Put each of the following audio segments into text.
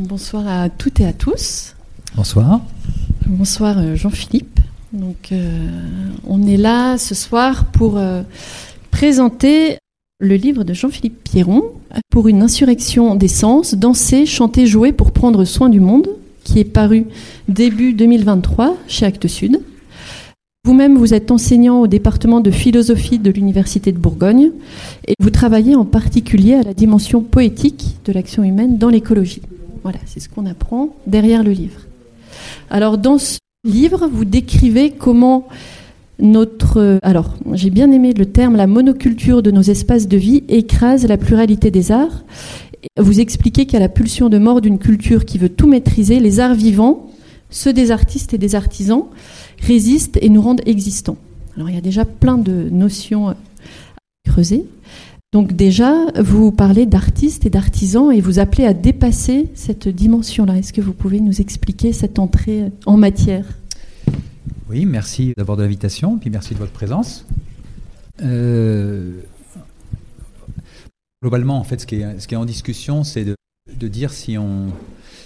Bonsoir à toutes et à tous. Bonsoir. Bonsoir euh, Jean-Philippe. Donc, euh, on est là ce soir pour euh, présenter le livre de Jean-Philippe Pierron pour une insurrection des sens, danser, chanter, jouer pour prendre soin du monde, qui est paru début 2023 chez Actes Sud. Vous-même, vous êtes enseignant au département de philosophie de l'Université de Bourgogne et vous travaillez en particulier à la dimension poétique de l'action humaine dans l'écologie. Voilà, c'est ce qu'on apprend derrière le livre. Alors, dans ce livre, vous décrivez comment notre. Alors, j'ai bien aimé le terme la monoculture de nos espaces de vie écrase la pluralité des arts. Vous expliquez qu'à la pulsion de mort d'une culture qui veut tout maîtriser, les arts vivants, ceux des artistes et des artisans, résistent et nous rendent existants. Alors il y a déjà plein de notions à creuser. Donc déjà, vous parlez d'artistes et d'artisans et vous appelez à dépasser cette dimension-là. Est-ce que vous pouvez nous expliquer cette entrée en matière? Oui, merci d'abord de l'invitation, puis merci de votre présence. Euh, globalement, en fait, ce qui est, en discussion, c'est de, dire si on,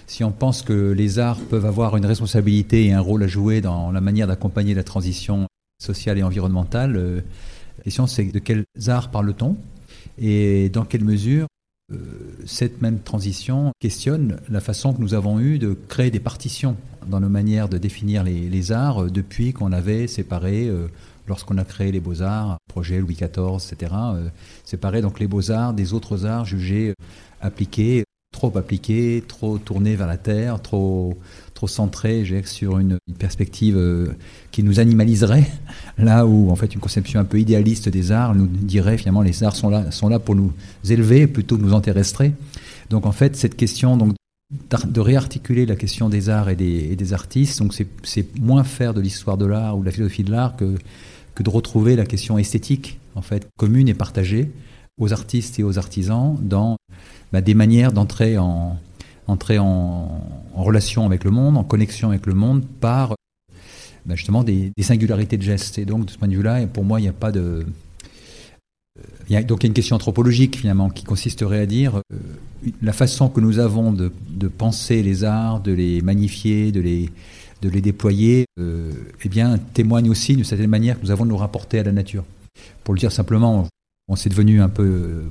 si on pense que les arts peuvent avoir une responsabilité et un rôle à jouer dans la manière d'accompagner la transition sociale et environnementale, euh, la question c'est de quels arts parle-t-on? Et dans quelle mesure euh, cette même transition questionne la façon que nous avons eue de créer des partitions dans nos manières de définir les, les arts euh, depuis qu'on avait séparé, euh, lorsqu'on a créé les beaux-arts, projet Louis XIV, etc., euh, séparé donc les beaux-arts des autres arts jugés appliqués trop appliqué, trop tourné vers la terre, trop, trop centré sur une, perspective euh, qui nous animaliserait, là où en fait une conception un peu idéaliste des arts nous dirait finalement les arts sont là, sont là pour nous élever plutôt que nous enterrestrer. Donc en fait cette question donc, de réarticuler la question des arts et des, et des artistes, donc c'est moins faire de l'histoire de l'art ou de la philosophie de l'art que, que de retrouver la question esthétique en fait commune et partagée aux artistes et aux artisans dans bah, des manières d'entrer en, entrer en, relation avec le monde, en connexion avec le monde par bah, justement des, singularités de gestes. Et donc de ce point de vue-là, pour moi, il n'y a pas de... A, donc il y a une question anthropologique finalement qui consisterait à dire euh, la façon que nous avons de, de, penser les arts, de les magnifier, de les, de les déployer, euh, eh bien témoigne aussi d'une certaine manière que nous avons de nous rapporter à la nature. Pour le dire simplement, on s'est devenu un peu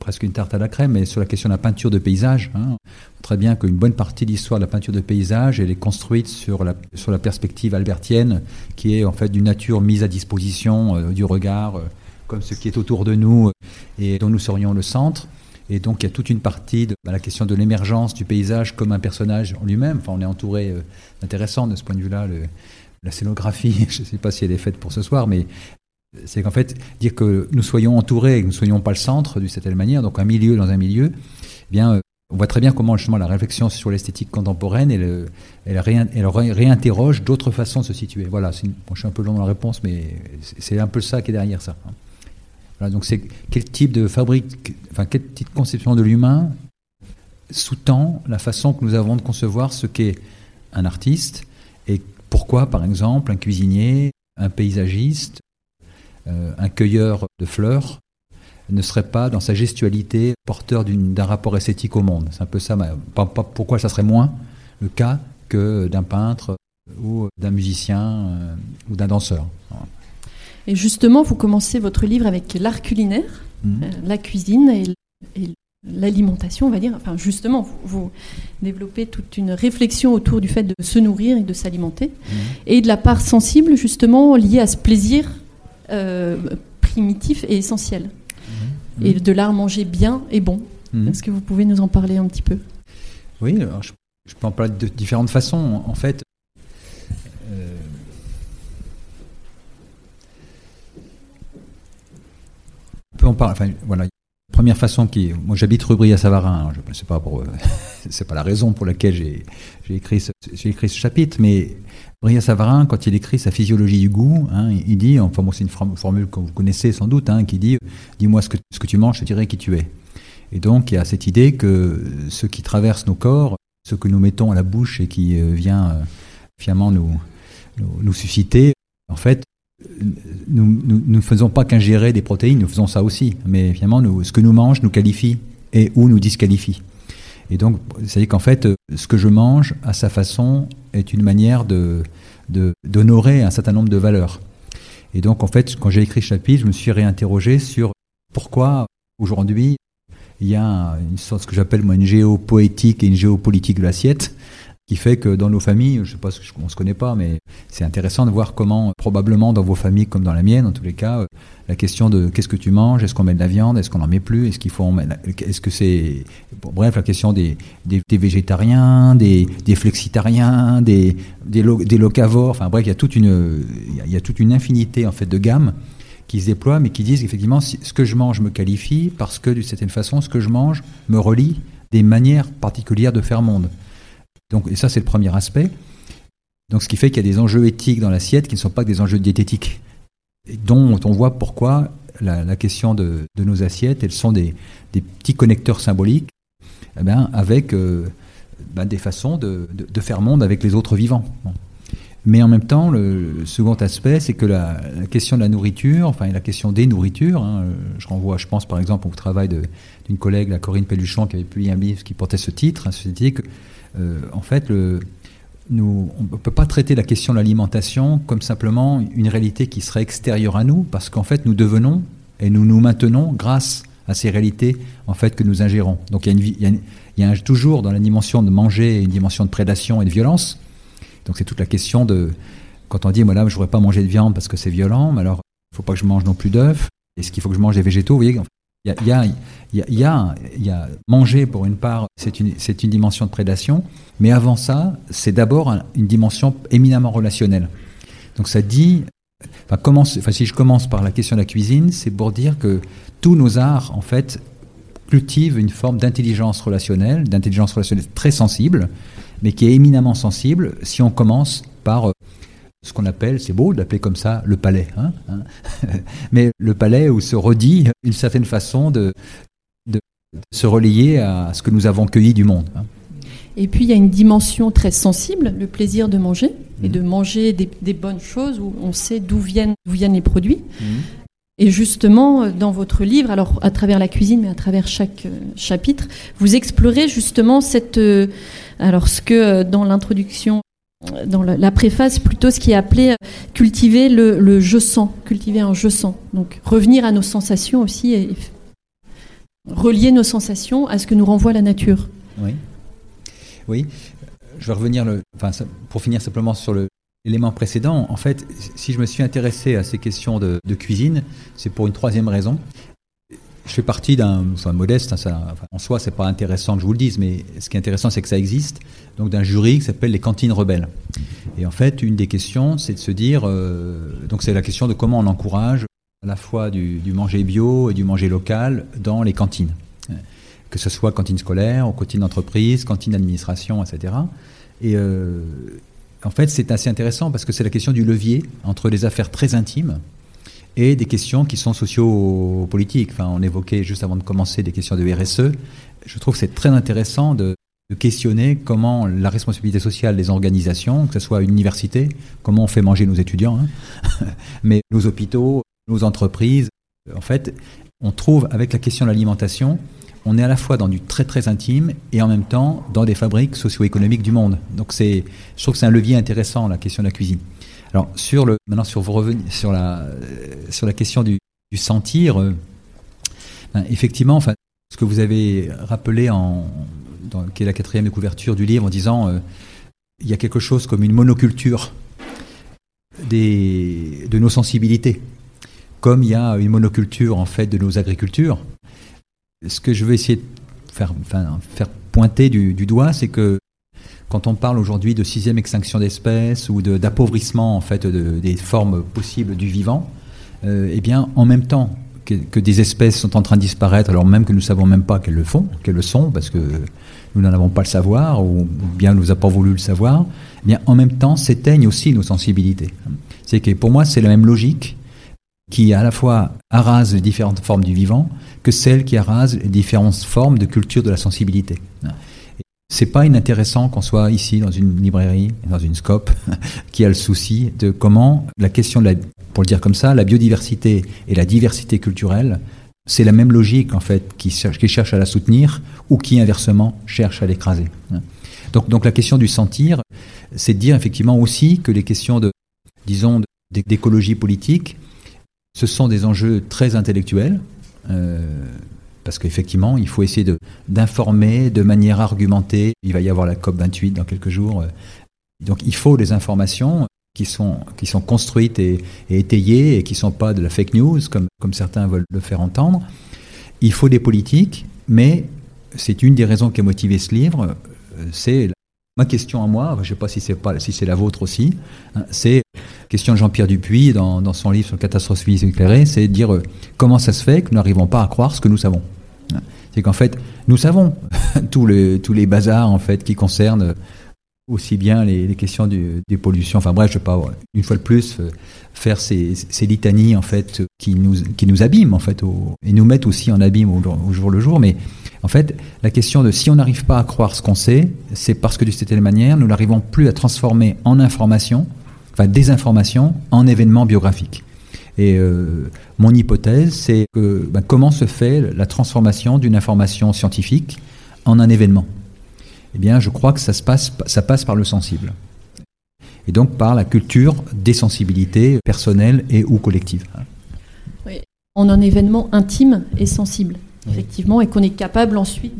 presque une tarte à la crème, mais sur la question de la peinture de paysage, hein, très bien qu'une bonne partie de l'histoire de la peinture de paysage, elle est construite sur la, sur la perspective albertienne, qui est en fait d'une nature mise à disposition euh, du regard, euh, comme ce qui est autour de nous euh, et dont nous serions le centre. Et donc il y a toute une partie de bah, la question de l'émergence du paysage comme un personnage en lui-même. Enfin, on est entouré euh, d'intéressant de ce point de vue-là. La scénographie, je ne sais pas si elle est faite pour ce soir, mais c'est qu'en fait, dire que nous soyons entourés et que nous ne soyons pas le centre d'une certaine manière, donc un milieu dans un milieu, eh bien, euh, on voit très bien comment justement la réflexion sur l'esthétique contemporaine, elle, elle, réin, elle réinterroge d'autres façons de se situer. Voilà, je suis un peu long dans la réponse, mais c'est un peu ça qui est derrière ça. Voilà, donc c'est quel type de fabrique, enfin quelle petite conception de l'humain sous-tend la façon que nous avons de concevoir ce qu'est un artiste et pourquoi, par exemple, un cuisinier, un paysagiste, euh, un cueilleur de fleurs ne serait pas dans sa gestualité porteur d'un rapport esthétique au monde. C'est un peu ça. Pourquoi ça serait moins le cas que d'un peintre ou d'un musicien euh, ou d'un danseur. Et justement, vous commencez votre livre avec l'art culinaire, mmh. euh, la cuisine et, et l'alimentation, on va dire. Enfin, justement, vous, développez toute une réflexion autour du fait de se nourrir et de s'alimenter, mmh. et de la part sensible, justement, liée à ce plaisir euh, primitif et essentiel. Mmh. Et de l'art manger bien et bon. Mmh. Est-ce que vous pouvez nous en parler un petit peu? Oui, alors je, je, peux en parler de différentes façons. En fait, euh, on peut en parler. Enfin, voilà. Première façon qui, moi j'habite rue Bria-Savarin. Je sais pas pour, c'est pas la raison pour laquelle j'ai écrit ce, chapitre, mais Bria Savarin, quand il écrit sa physiologie du goût, hein, il dit, enfin bon, c'est une formule que vous connaissez sans doute, hein, qui dit Dis-moi ce que, tu manges, je dirai qui tu es. Et donc il y a cette idée que ce qui traverse nos corps, ce que nous mettons à la bouche et qui euh, vient euh, finalement nous, susciter, en fait, nous ne faisons pas qu'ingérer des protéines, nous faisons ça aussi. Mais finalement, ce que nous mange nous qualifie et ou nous disqualifie. Et donc, c'est-à-dire qu'en fait, ce que je mange à sa façon est une manière de d'honorer un certain nombre de valeurs. Et donc, en fait, quand j'ai écrit ce chapitre, je me suis réinterrogé sur pourquoi aujourd'hui il y a ce que j'appelle une géopoétique et une géopolitique de l'assiette qui fait que dans nos familles, je sais pas, on se connaît pas, mais c'est intéressant de voir comment, probablement dans vos familles comme dans la mienne, en tous les cas, la question de qu'est-ce que tu manges, est-ce qu'on met de la viande, est-ce qu'on en met plus, est-ce qu'il faut, est-ce que c'est, bref, la question des, végétariens, des, flexitariens, des, locavores, enfin bref, il y a toute une, il y a toute une infinité en fait de gammes qui se déploient, mais qui disent effectivement ce que je mange me qualifie parce que d'une certaine façon, ce que je mange me relie des manières particulières de faire monde. Donc, et ça, c'est le premier aspect. Donc, ce qui fait qu'il y a des enjeux éthiques dans l'assiette qui ne sont pas que des enjeux diététiques, et dont on voit pourquoi la, question de, nos assiettes, elles sont des, petits connecteurs symboliques eh bien, avec euh, ben, des façons de, faire monde avec les autres vivants. Mais en même temps, le second aspect, c'est que la, question de la nourriture, enfin la question des nourritures, hein, je renvoie, je pense par exemple au travail d'une collègue, la Corinne Pelluchon, qui avait publié un livre qui portait ce titre, hein, en fait, nous, on ne peut pas traiter la question de l'alimentation comme simplement une réalité qui serait extérieure à nous, parce qu'en fait, nous devenons et nous nous maintenons grâce à ces réalités en fait que nous ingérons. Donc il y a, une, il y a, toujours dans la dimension de manger une dimension de prédation et de violence. Donc c'est toute la question de quand on dit moi là je voudrais pas manger de viande parce que c'est violent, mais alors il faut pas que je mange non plus d'œufs. Est-ce qu'il faut que je mange des végétaux? Vous voyez, il y a, y, y, a, y a, manger pour une part, c'est une, une dimension de prédation, mais avant ça, c'est d'abord une dimension éminemment relationnelle. Donc ça dit, enfin, si je commence par la question de la cuisine, c'est pour dire que tous nos arts, en fait, cultivent une forme d'intelligence relationnelle, d'intelligence relationnelle très sensible, mais qui est éminemment sensible si on commence par euh, ce qu'on appelle, c'est beau d'appeler comme ça, le palais. Hein, hein. Mais le palais où se redit une certaine façon de, de, se relayer à ce que nous avons cueilli du monde. Hein. Et puis il y a une dimension très sensible, le plaisir de manger, et mmh. de manger des, bonnes choses où on sait d'où viennent, viennent les produits. Mmh. Et justement, dans votre livre, alors à travers la cuisine, mais à travers chaque euh, chapitre, vous explorez justement cette, euh, alors ce que euh, dans l'introduction dans la préface plutôt ce qui est appelé euh, cultiver le, je sens, cultiver un je sens. Donc revenir à nos sensations aussi et relier nos sensations à ce que nous renvoie la nature. Oui. Oui. Je vais revenir enfin, pour finir simplement sur l'élément précédent. En fait, si je me suis intéressé à ces questions de cuisine, c'est pour une troisième raison. Je fais partie d'un, enfin modeste, hein, en soi c'est pas intéressant que je vous le dise, mais ce qui est intéressant c'est que ça existe, donc d'un jury qui s'appelle les cantines rebelles. Et en fait, une des questions, c'est de se dire, euh, donc c'est la question de comment on encourage à la fois du, manger bio et du manger local dans les cantines, que ce soit cantine scolaire, ou cantine d'entreprise, cantine d'administration, etc. Et euh, en fait, c'est assez intéressant parce que c'est la question du levier entre les affaires très intimes et des questions qui sont socio-politiques. Enfin, on évoquait juste avant de commencer des questions de RSE. Je trouve que c'est très intéressant de, questionner comment la responsabilité sociale des organisations, que ce soit université, comment on fait manger nos étudiants, hein, mais nos hôpitaux, nos entreprises, en fait, on trouve avec la question de l'alimentation, on est à la fois dans du très très intime et en même temps dans des fabriques socio-économiques du monde. Donc je trouve que c'est un levier intéressant la question de la cuisine. Alors sur le maintenant sur vos revenus, sur la sur la question du, sentir, euh, ben, effectivement, ce que vous avez rappelé en dans, qui est la quatrième couverture du livre en disant euh, il y a quelque chose comme une monoculture des, de nos sensibilités, comme il y a une monoculture en fait de nos agricultures. Ce que je veux essayer de faire, pointer du doigt, c'est que quand on parle aujourd'hui de sixième extinction d'espèces ou d'appauvrissement en fait des formes possibles du vivant, euh, eh bien, en même temps que, des espèces sont en train de disparaître, alors même que nous ne savons même pas qu'elles le font, qu'elles le sont, parce que nous n'en avons pas le savoir, ou bien nous n'avons pas voulu le savoir, eh bien, en même temps s'éteignent aussi nos sensibilités. C'est que pour moi, c'est la même logique qui à la fois arrase les différentes formes du vivant que celle qui arrase les différentes formes de culture de la sensibilité. C'est pas inintéressant qu'on soit ici dans une librairie, dans une scope, qui a le souci de comment la question de la, pour le dire comme ça, la biodiversité et la diversité culturelle c'est la même logique en fait qui cherche, à la soutenir ou qui inversement cherche à l'écraser. Donc, donc la question du sentir, c'est de dire effectivement aussi que les questions de, disons, d'écologie politique, ce sont des enjeux très intellectuels. Euh, parce qu'effectivement, il faut essayer d'informer de, manière argumentée. Il va y avoir la COP28 dans quelques jours. Donc il faut des informations qui sont, qui sont construites et, étayées et qui ne sont pas de la fake news, comme, comme certains veulent le faire entendre. Il faut des politiques, mais c'est une des raisons qui a motivé ce livre. C'est ma question à moi, je ne sais pas si c'est si la vôtre aussi, hein, c'est question de Jean-Pierre Dupuis dans, son livre sur le catastrophisme éclairé, c'est dire euh, comment ça se fait que nous n'arrivons pas à croire ce que nous savons? C'est qu'en fait, nous savons tous les, bazars en fait qui concernent aussi bien les, questions des pollutions. Enfin bref, je ne vais pas une fois de plus euh, faire ces, ces, litanies en fait qui nous abîment en fait et nous mettent aussi en abîme au, jour le jour. Mais en fait, la question de si on n'arrive pas à croire ce qu'on sait, c'est parce que de cette manière, nous n'arrivons plus à transformer en information enfin désinformation en événement biographique. Et euh, mon hypothèse, c'est que ben, comment se fait la transformation d'une information scientifique en un événement? Eh bien, je crois que ça, se passe, ça passe par le sensible. Et donc par la culture des sensibilités personnelles et ou collectives. Oui, en un événement intime et sensible, effectivement, et qu'on est capable ensuite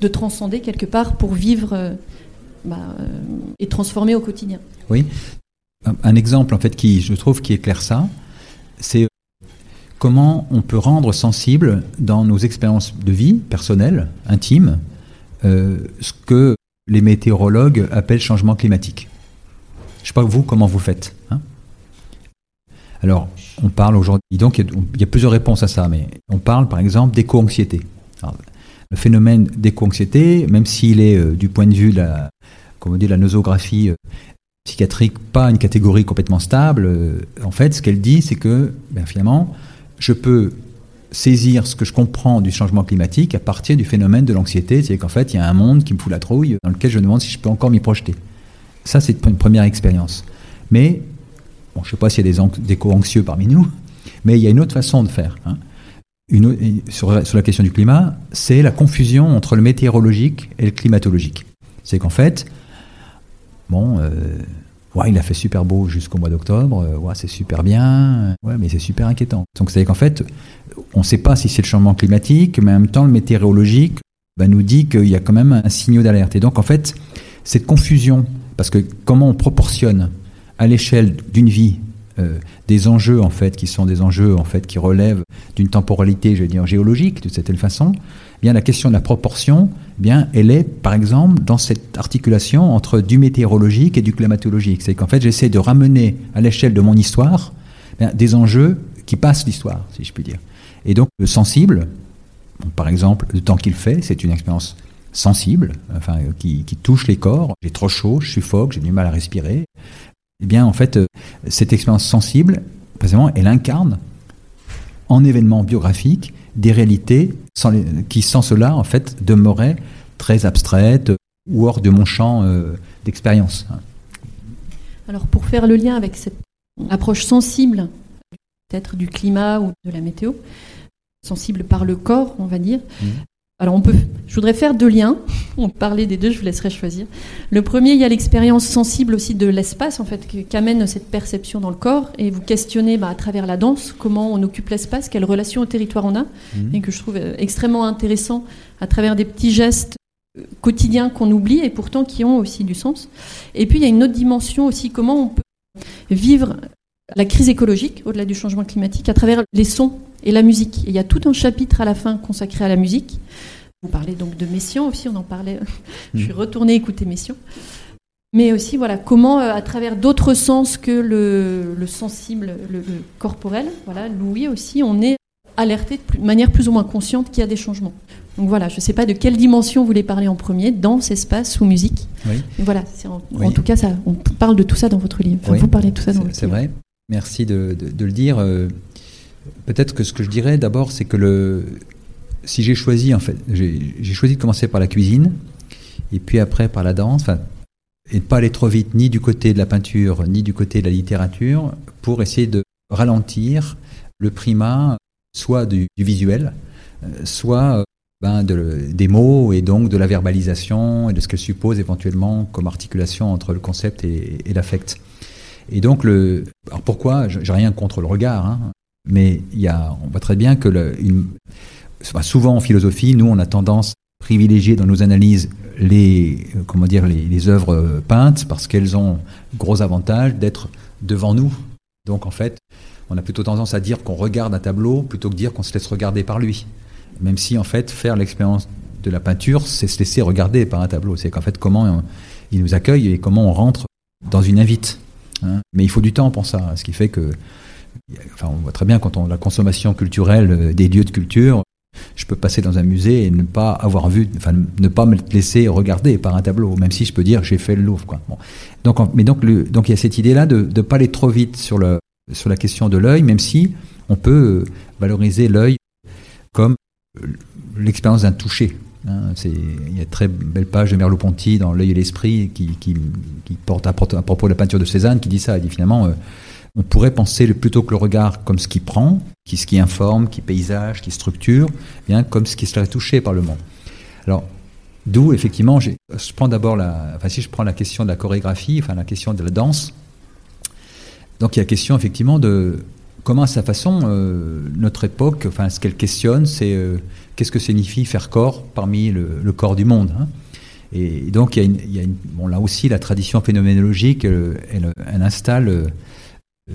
de, transcender quelque part pour vivre euh, bah, euh, et transformer au quotidien. Oui, un exemple en fait qui, je trouve, qui éclaire ça, c'est comment on peut rendre sensible dans nos expériences de vie personnelles, intimes, euh, ce que les météorologues appellent changement climatique. Je ne sais pas vous comment vous faites. Hein. Alors, on parle aujourd'hui, donc il y, a plusieurs réponses à ça, mais on parle par exemple d'éco-anxiété. Le phénomène d'éco-anxiété, même s'il est euh, du point de vue de la, comme on dit, la nosographie, euh, psychiatrique pas une catégorie complètement stable. Euh, en fait, ce qu'elle dit, c'est que ben, finalement, je peux saisir ce que je comprends du changement climatique à partir du phénomène de l'anxiété, c'est qu'en fait, il y a un monde qui me fout la trouille, dans lequel je me demande si je peux encore m'y projeter. Ça, c'est une première expérience. Mais, bon, je ne sais pas s'il y a des éco-anxieux parmi nous, mais il y a une autre façon de faire. Hein. Sur, la question du climat, c'est la confusion entre le météorologique et le climatologique. C'est qu'en fait, bon, euh, ouais, il a fait super beau jusqu'au mois d'octobre, euh, ouais, c'est super bien, ouais, mais c'est super inquiétant. Donc c'est qu'en fait, on ne sait pas si c'est le changement climatique, mais en même temps, le météorologique bah, nous dit qu'il y a quand même un signal d'alerte. Et donc en fait, cette confusion, parce que comment on proportionne à l'échelle d'une vie euh, des enjeux en fait qui sont des enjeux en fait qui relèvent d'une temporalité, je dire géologique de cette façon, eh bien la question de la proportion, eh bien elle est par exemple dans cette articulation entre du météorologique et du climatologique. C'est qu'en fait j'essaie de ramener à l'échelle de mon histoire eh des enjeux qui passent l'histoire, si je puis dire. Et donc le sensible, par exemple le temps qu'il fait, c'est une expérience sensible, enfin qui, qui touche les corps. J'ai trop chaud, je suffoque, j'ai du mal à respirer eh bien, en fait, euh, cette expérience sensible, précisément, elle incarne en événement biographique des réalités qui, sans cela, en fait, demeuraient très abstraites ou hors de mon champ euh, d'expérience. Alors, pour faire le lien avec cette approche sensible, peut-être du climat ou de la météo, sensible par le corps, on va dire, mmh. Alors on peut, je voudrais faire deux liens. On parlait des deux, je vous laisserai choisir. Le premier, il y a l'expérience sensible aussi de l'espace, en fait, qu'amène cette perception dans le corps, et vous questionnez bah, à travers la danse comment on occupe l'espace, quelle relation au territoire on a, mhm. et que je trouve euh, extrêmement intéressant à travers des petits gestes euh, quotidiens qu'on oublie et pourtant qui ont aussi du sens. Et puis il y a une autre dimension aussi, comment on peut vivre la crise écologique au-delà du changement climatique à travers les sons et la musique. il y a tout un chapitre à la fin consacré à la musique. Vous parlez donc de Messiaen aussi, on en parlait. Je suis mm. retournée écouter Messiaen. Mais aussi, voilà, comment, euh, à travers d'autres sens que le, sensible, le, corporel, voilà, Louis aussi, on est alerté de manière plus ou moins consciente qu'il y a des changements. Donc voilà, je ne sais pas de quelle dimension vous voulez parler en premier, danse, espace ou musique. Oui. voilà, en, tout cas, ça, on parle de tout ça dans votre livre. Vous parlez de tout ça dans votre livre. C'est vrai. Merci de, le dire. Euh, peut-être que ce que je dirais d'abord, c'est que le, si j'ai choisi, en fait, j'ai choisi de commencer par la cuisine, et puis après par la danse, et de pas aller trop vite ni du côté de la peinture, ni du côté de la littérature, pour essayer de ralentir le primat soit du, visuel, soit ben, des mots et donc de la verbalisation et de ce qu'elle suppose éventuellement comme articulation entre le concept et, l'affect. Et donc, le, alors pourquoi J'ai rien contre le regard, hein, mais il y a, on voit très bien que le, souvent en philosophie, nous, on a tendance à privilégier dans nos analyses les, comment dire, les, œuvres peintes parce qu'elles ont gros avantage d'être devant nous. Donc, en fait, on a plutôt tendance à dire qu'on regarde un tableau plutôt que dire qu'on se laisse regarder par lui. Même si en fait faire l'expérience de la peinture, c'est se laisser regarder par un tableau. C'est qu'en fait comment il nous accueille et comment on rentre dans une invite. Hein. Mais il faut du temps pour ça, ce qui fait que, enfin, on voit très bien quand on la consommation culturelle euh, des lieux de culture, je peux passer dans un musée et ne pas avoir vu, enfin, ne pas me laisser regarder par un tableau, même si je peux dire j'ai fait le Louvre. Quoi. Donc, mais donc, le, donc il y a cette idée-là de ne pas aller trop vite sur, le, sur la question de l'œil, même si on peut valoriser l'œil comme l'expérience d'un toucher. Hein, il y a une très belle page de Merleau-Ponty dans L'œil et l'esprit qui, qui, porte à, propos de la peinture de Cézanne qui dit ça. Il dit finalement, euh, on pourrait penser plutôt que le regard comme ce qui prend, qui, ce qui informe, qui paysage, qui structure, bien comme ce qui serait touché par le monde. Alors, d'où effectivement, je prends d'abord la, enfin si je prends la question de la chorégraphie, enfin la question de la danse. Donc il y a la question effectivement de comment à sa façon, euh, notre époque, enfin ce qu'elle questionne, c'est euh, qu'est-ce que signifie faire corps parmi le, corps du monde. Hein. et, donc il y a, une, bon, là aussi la tradition phénoménologique, elle, installe, euh,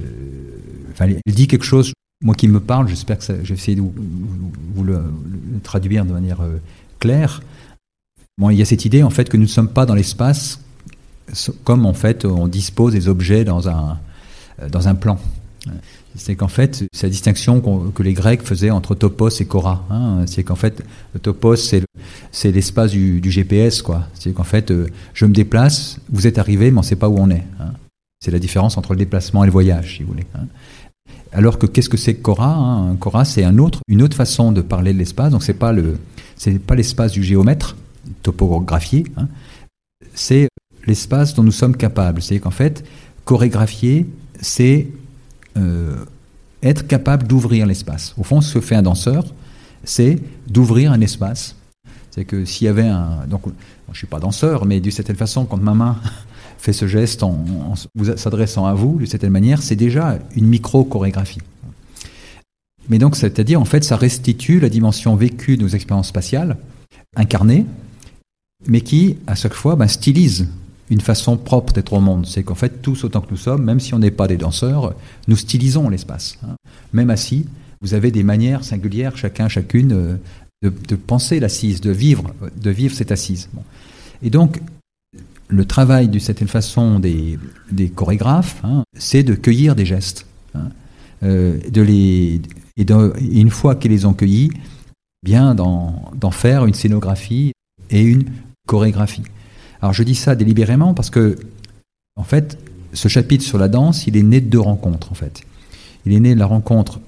enfin elle dit quelque chose, moi qui me parle, j'espère que j'ai essayé de vous, le, traduire de manière claire. Bon, il y a cette idée en fait que nous ne sommes pas dans l'espace comme en fait on dispose des objets dans un, dans un plan c'est qu'en fait, c'est la distinction que les Grecs faisaient entre topos et kora. Hein. c'est qu'en fait, topos, c'est l'espace du, GPS. C'est qu'en fait, euh, je me déplace, vous êtes arrivé, mais on ne sait pas où on est. Hein. C'est la différence entre le déplacement et le voyage, si vous voulez. Hein. Alors que qu'est-ce que c'est Cora Cora, c'est un autre, une autre façon de parler de l'espace. Donc, le, c'est pas l'espace du géomètre topographié. C'est l'espace dont nous sommes capables. C'est qu'en fait, chorégraphier, c'est euh, être capable d'ouvrir l'espace. Au fond, ce que fait un danseur, c'est d'ouvrir un espace. C'est que s'il y avait un. Donc, je ne suis pas danseur, mais d'une certaine façon, quand ma main fait ce geste en, s'adressant à vous, d'une certaine manière, c'est déjà une micro-chorégraphie. Mais donc, c'est-à-dire, en fait, ça restitue la dimension vécue de nos expériences spatiales, incarnées, mais qui, à chaque fois, ben, stylise une façon propre d'être au monde. C'est qu'en fait, tous autant que nous sommes, même si on n'est pas des danseurs, nous stylisons l'espace. Hein. Même assis, vous avez des manières singulières, chacun, chacune, euh, de, penser l'assise, de vivre, de cette assise. Et donc, le travail d'une certaine façon des, chorégraphes, hein, c'est de cueillir des gestes. Hein. Euh, et, une fois qu'ils les ont cueillis, bien d'en faire une scénographie et une chorégraphie. Alors je dis ça délibérément parce que, en fait, ce chapitre sur la danse, il est né de deux rencontres, en fait. Il est né de la rencontre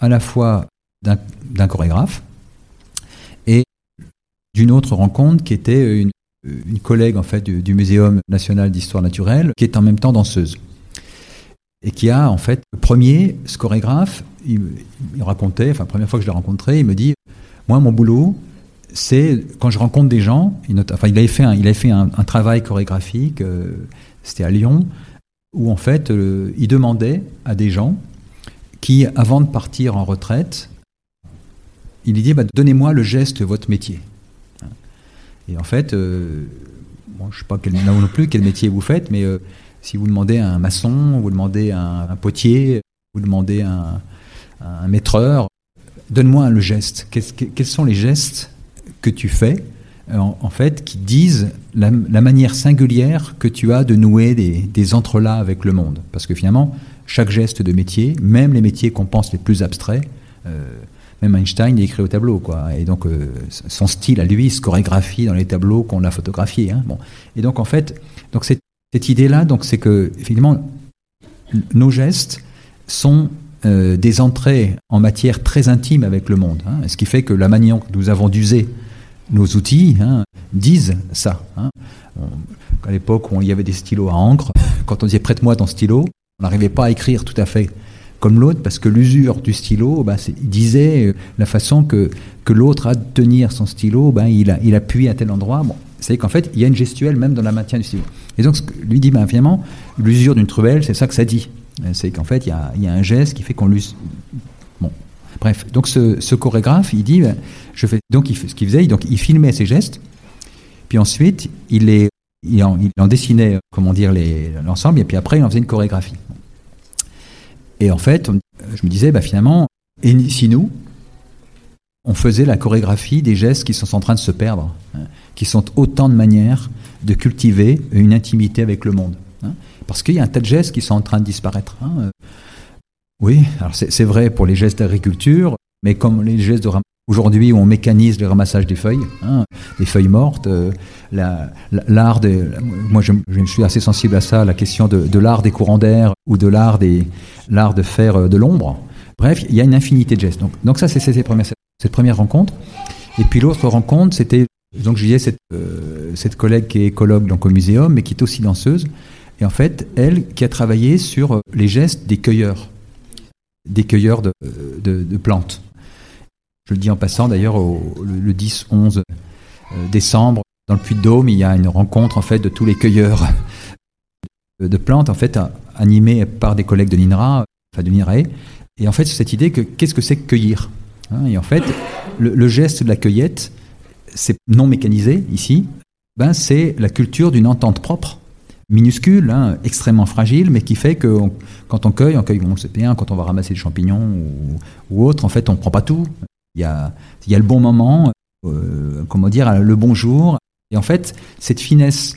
à la fois d'un chorégraphe et d'une autre rencontre qui était une, collègue en fait du, Muséum national d'histoire naturelle qui est en même temps danseuse et qui a en fait le premier ce chorégraphe il, il racontait enfin la première fois que je l'ai rencontré il me dit moi mon boulot c'est quand je rencontre des gens, il, enfin, il avait fait un, un, travail chorégraphique, euh, c'était à Lyon, où en fait, euh, il demandait à des gens qui, avant de partir en retraite, il lui dit bah, Donnez-moi le geste de votre métier. Et en fait, euh, je ne sais pas non plus quel métier vous faites, mais si vous demandez à un maçon, vous demandez à un, potier, vous demandez à un, maîtreur, donne-moi le geste. quels sont les gestes que tu fais, euh, en, fait, qui disent la, manière singulière que tu as de nouer des, entrelacs avec le monde. Parce que finalement, chaque geste de métier, même les métiers qu'on pense les plus abstraits, euh, même Einstein il écrit au tableau, quoi. Et donc euh, son style à lui se chorégraphie dans les tableaux qu'on a photographiés. Hein. Bon. Et donc en fait, donc cette, cette idée-là, donc c'est que finalement nos gestes sont des entrées en matière très intime avec le monde. Hein. Ce qui fait que la manière que nous avons d'user nos outils hein, disent ça. Hein. à l'époque où il y avait des stylos à encre, quand on disait prête-moi ton stylo, on n'arrivait pas à écrire tout à fait comme l'autre, parce que l'usure du stylo, bah, il disait euh, la façon que, que l'autre a de tenir son stylo, bah, il, il appuie à tel endroit. C'est qu'en fait, il y a une gestuelle même dans la maintien du stylo. Et donc, lui dit, bah, finalement, l'usure d'une truelle, c'est ça que ça dit. C'est qu'en fait, il y a, y a, un geste qui fait qu'on l'use. Bref. Donc, ce, chorégraphe, il dit, fais. Donc, il, ce qu'il faisait, donc, il filmait ses gestes, puis ensuite, il en, dessinait, comment dire, l'ensemble, et puis après, il en faisait une chorégraphie. Et en fait, je me disais, bah, finalement, et si nous, on faisait la chorégraphie des gestes qui sont en train de se perdre, hein, qui sont autant de manières de cultiver une intimité avec le monde. Hein, parce qu'il y a un tas de gestes qui sont en train de disparaître. Hein, oui, alors c'est vrai pour les gestes d'agriculture, mais comme les gestes de aujourd'hui où on mécanise le ramassage des feuilles, hein, des feuilles mortes, euh, l'art des, moi je, suis assez sensible à ça, la question de, l'art des courants d'air ou de l'art de faire euh, de l'ombre. Bref, il y a une infinité de gestes. Donc, ça c'est cette première, rencontre. Et puis l'autre rencontre, c'était donc je disais cette, euh, cette collègue qui est écologue donc au muséum, mais qui est aussi danseuse. Et en fait, elle qui a travaillé sur les gestes des cueilleurs, des cueilleurs de, de, plantes. Je le dis en passant d'ailleurs le, le 10-11 euh, décembre dans le Puy-de-Dôme, il y a une rencontre en fait de tous les cueilleurs de plantes en fait animés par des collègues de l'INRA, de l'INRAE. Et en fait, cette idée que qu'est-ce que c'est que cueillir hein? Et en fait, le, le, geste de la cueillette, c'est non mécanisé ici. Ben, c'est la culture d'une entente propre, minuscule, hein, extrêmement fragile, mais qui fait que quand on cueille, on cueille, on le sait bien, quand on va ramasser des champignons ou, autre, en fait, on ne prend pas tout. Il y a, il y a le bon moment, euh, comment dire, le bon jour. Et en fait, cette finesse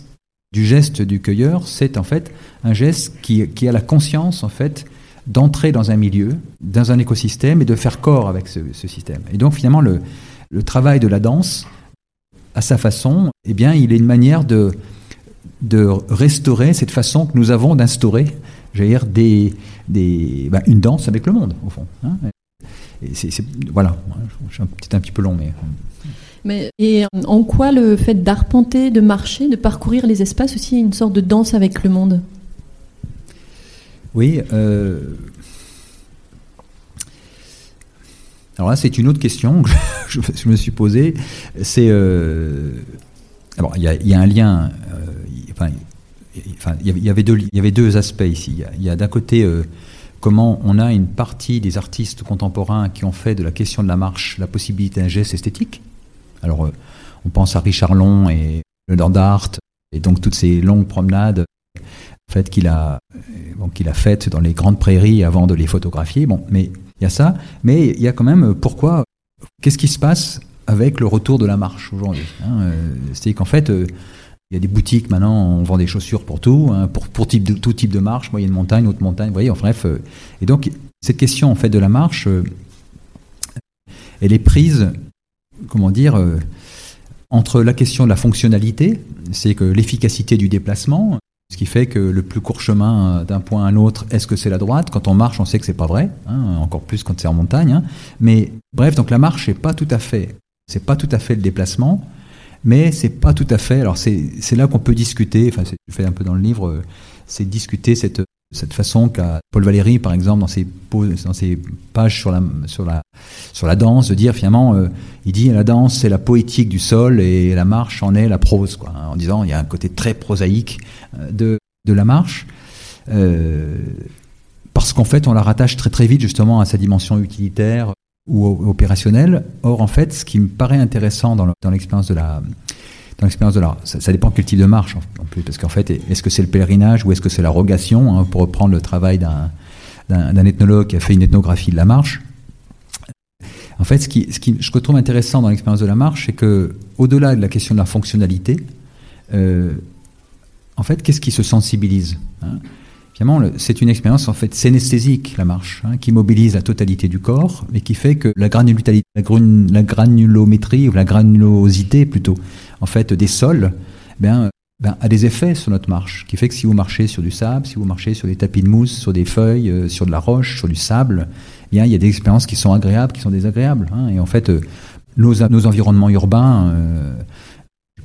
du geste du cueilleur, c'est en fait un geste qui, a la conscience, en fait, d'entrer dans un milieu, dans un écosystème et de faire corps avec ce, ce système. Et donc, finalement, le, le, travail de la danse, à sa façon, eh bien, il est une manière de, de restaurer cette façon que nous avons d'instaurer, j'allais dire, des, des, ben, une danse avec le monde, au fond. Hein c'est, voilà, je suis un petit, un petit peu long, mais. Mais, et en quoi le fait d'arpenter, de marcher, de parcourir les espaces aussi une sorte de danse avec le monde? Oui. Euh... Alors là, c'est une autre question que je, je me suis posée. C'est. Euh... Alors, il y, y, a un lien. Euh, il y avait deux, aspects ici. Il y a, d'un côté. Euh, comment on a une partie des artistes contemporains qui ont fait de la question de la marche la possibilité d'un geste esthétique. Alors, euh, on pense à Richard Long et le Nord et donc toutes ces longues promenades en qu'il a, bon, qu'il a faites dans les grandes prairies avant de les photographier. Bon, mais il y a ça, mais il y a quand même pourquoi, qu'est-ce qui se passe avec le retour de la marche aujourd'hui hein C'est qu'en fait, euh, il y a des boutiques maintenant, on vend des chaussures pour tout, hein, pour, type de, tout type de marche, moyenne montagne, haute montagne, vous voyez, en bref. Euh, et donc, cette question en fait de la marche, euh, elle est prise, comment dire, euh, entre la question de la fonctionnalité, c'est que l'efficacité du déplacement, ce qui fait que le plus court chemin d'un point à un autre, est-ce que c'est la droite? Quand on marche, on sait que c'est pas vrai, hein, encore plus quand c'est en montagne. Hein. Mais bref, donc la marche, c'est pas tout à fait, c'est pas tout à fait le déplacement mais c'est pas tout à fait. Alors c'est là qu'on peut discuter. Enfin, je fais un peu dans le livre, euh, c'est discuter cette cette façon qu'a Paul Valéry, par exemple, dans ses, dans ses pages sur la, sur, la, sur la danse, de dire finalement, euh, il dit la danse c'est la poétique du sol et la marche en est la prose, quoi, hein, en disant il y a un côté très prosaïque euh, de, de la marche, euh, parce qu'en fait on la rattache très très vite justement à sa dimension utilitaire, ou opérationnel. Or, en fait, ce qui me paraît intéressant dans l'expérience de la dans l'expérience de l'art, ça, dépend quel type de marche en plus, parce qu'en fait, est-ce que c'est le pèlerinage ou est-ce que c'est la rogation, hein, pour reprendre le travail d'un ethnologue qui a fait une ethnographie de la marche. En fait, ce qui, ce qui je trouve intéressant dans l'expérience de la marche, c'est que, au-delà de la question de la fonctionnalité, euh, en fait, qu'est-ce qui se sensibilise hein? Finalement, c'est une expérience en fait synesthésique, la marche, hein, qui mobilise la totalité du corps et qui fait que la, granulométrie ou la granulosité plutôt, en fait, des sols, ben, ben, a des effets sur notre marche, qui fait que si vous marchez sur du sable, si vous marchez sur des tapis de mousse, sur des feuilles, euh, sur de la roche, sur du sable, bien, il y a des expériences qui sont agréables, qui sont désagréables. Hein, et en fait, euh, nos, nos environnements urbains, euh,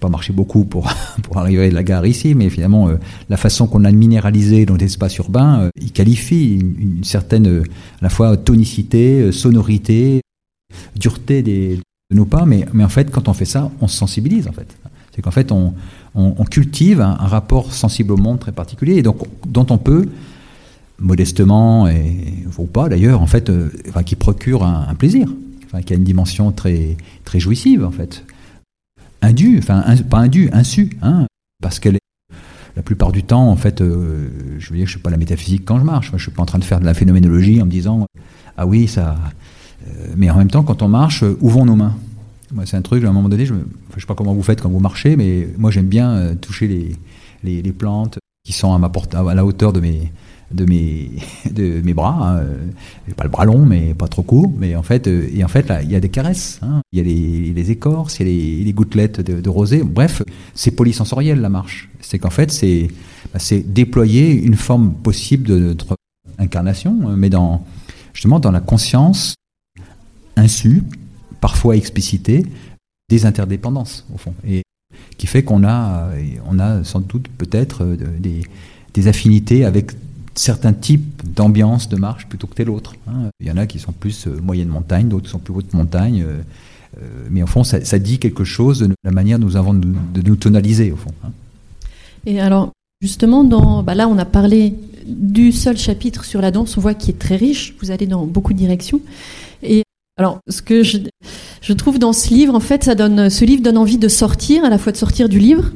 pas marché beaucoup pour, pour arriver à la gare ici, mais finalement, euh, la façon qu'on a de minéraliser dans l'espace urbain, euh, il qualifie une, certaine, euh, à la fois tonicité, sonorité, dureté des, de nos pas, mais, mais en fait, quand on fait ça, on se sensibilise, en fait. C'est qu'en fait, on, on, cultive un, rapport sensible au monde très particulier, et donc, dont on peut, modestement, et, ou pas d'ailleurs, en fait, qui procure un, un plaisir, enfin, qui a une dimension très, très jouissive, en fait indu, enfin pas indu, insu, hein, parce qu'elle est la plupart du temps, en fait, euh, je veux dire, je suis pas la métaphysique quand je marche. Je suis pas en train de faire de la phénoménologie en me disant ah oui ça. Euh, mais en même temps, quand on marche, où vont nos mains Moi, c'est un truc. À un moment donné, je, ne sais pas comment vous faites quand vous marchez, mais moi, j'aime bien euh, toucher les, les, plantes qui sont à ma porte, à la hauteur de mes de mes, de mes bras, hein. pas le bras long, mais pas trop court, mais en fait, euh, et en fait, là, il y a des caresses, hein. il y a les, les, écorces, il y a les, gouttelettes de, de, rosée, bref, c'est polysensoriel la marche. C'est qu'en fait, c'est bah, déployer une forme possible de notre incarnation, hein, mais dans, justement dans la conscience insu, parfois explicitée, des interdépendances, au fond. Et qui fait qu'on a, on a sans doute peut-être euh, des, des affinités avec certains types d'ambiance de marche plutôt que tel autre. Hein. Il y en a qui sont plus euh, moyenne montagne, d'autres sont plus haute montagne. Euh, euh, mais au fond, ça, dit quelque chose de la manière dont nous avons de, nous tonaliser, au fond. Hein. Et alors, justement, bah là, on a parlé du seul chapitre sur la danse. On voit qu'il est très riche. Vous allez dans beaucoup de directions. Et alors, ce que je, je, trouve dans ce livre, en fait, ça donne, ce livre donne envie de sortir, à la fois de sortir du livre,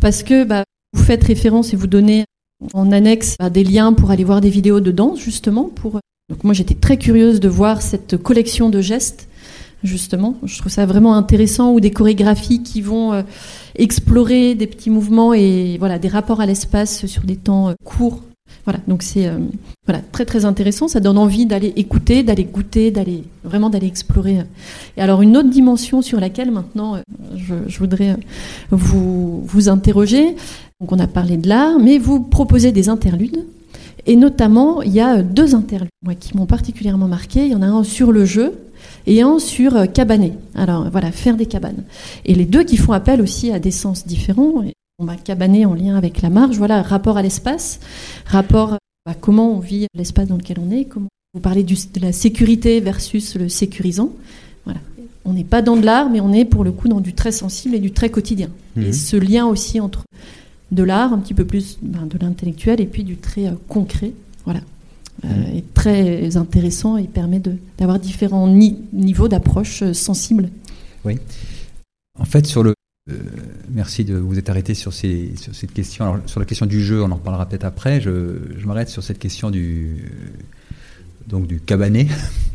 parce que bah, vous faites référence et vous donnez en annexe des liens pour aller voir des vidéos de danse, justement. Pour... Donc moi, j'étais très curieuse de voir cette collection de gestes, justement. Je trouve ça vraiment intéressant, ou des chorégraphies qui vont euh, explorer des petits mouvements et voilà, des rapports à l'espace sur des temps euh, courts. Voilà, donc c'est euh, très très intéressant. Ça donne envie d'aller écouter, d'aller goûter, d'aller vraiment d'aller explorer. Et alors une autre dimension sur laquelle maintenant je, voudrais vous interroger, donc on a parlé de l'art, mais vous proposez des interludes. Et notamment, il y a deux interludes qui m'ont particulièrement marqué. Il y en a un sur le jeu et un sur euh, cabaner. Alors voilà, faire des cabanes. Et les deux qui font appel aussi à des sens différents. On va cabaner en lien avec la marge. Voilà, rapport à l'espace, rapport à comment on vit l'espace dans lequel on est. Comment vous parlez de la sécurité versus le sécurisant. Voilà. On n'est pas dans de l'art, mais on est pour le coup dans du très sensible et du très quotidien. Et mhm. ce lien aussi entre de l'art, un petit peu plus ben, de l'intellectuel et puis du très euh, concret. Voilà. Euh, mm. est très intéressant et permet d'avoir différents niveaux d'approche euh, sensible. Oui. En fait, sur le. merci de vous être arrêté sur, ces, sur cette question. Alors, sur la question du jeu, on en reparlera peut-être après. Je, je m'arrête sur cette question du, donc du cabanet,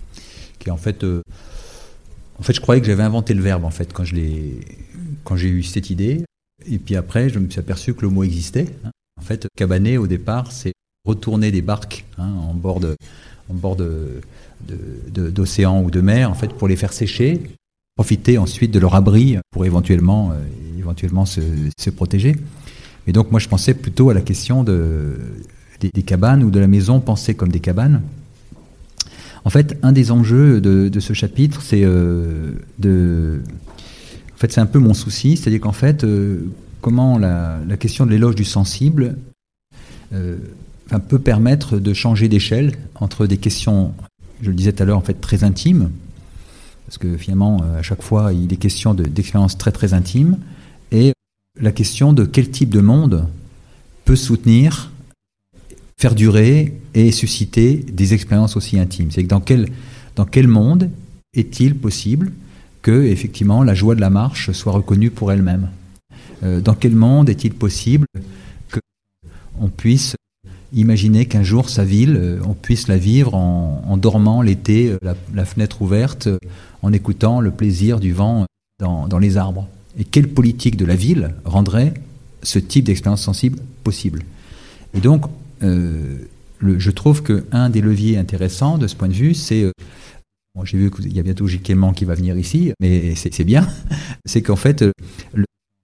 qui est en fait. en fait, je croyais que j'avais inventé le verbe en fait quand j'ai eu cette idée. Et puis après, je me suis aperçu que le mot existait. Hein. En fait, cabaner, au départ, c'est retourner des barques hein, en bord en bord d'océan ou de mer, en fait, pour les faire sécher, profiter ensuite de leur abri pour éventuellement, euh, éventuellement se, se, protéger. Et donc, moi, je pensais plutôt à la question de, des, cabanes ou de la maison pensée comme des cabanes. En fait, un des enjeux de, de ce chapitre, c'est euh, de en fait, c'est un peu mon souci, c'est-à-dire qu'en fait, euh, comment la, question de l'éloge du sensible euh, peut permettre de changer d'échelle entre des questions, je le disais tout à l'heure, en fait, très intimes, parce que finalement, euh, à chaque fois, il est question d'expériences très très intimes, et la question de quel type de monde peut soutenir, faire durer et susciter des expériences aussi intimes. C'est dans quel, dans quel monde est-il possible que effectivement la joie de la marche soit reconnue pour elle-même. Euh, dans quel monde est-il possible que on puisse imaginer qu'un jour sa ville, euh, on puisse la vivre en, dormant l'été, euh, la, fenêtre ouverte, en écoutant le plaisir du vent dans, les arbres? Et quelle politique de la ville rendrait ce type d'expérience sensible possible? Et donc, je trouve qu'un des leviers intéressants de ce point de vue, c'est j'ai vu qu'il y a bientôt Gilles Clément qui va venir ici, mais c'est bien. C'est qu'en fait,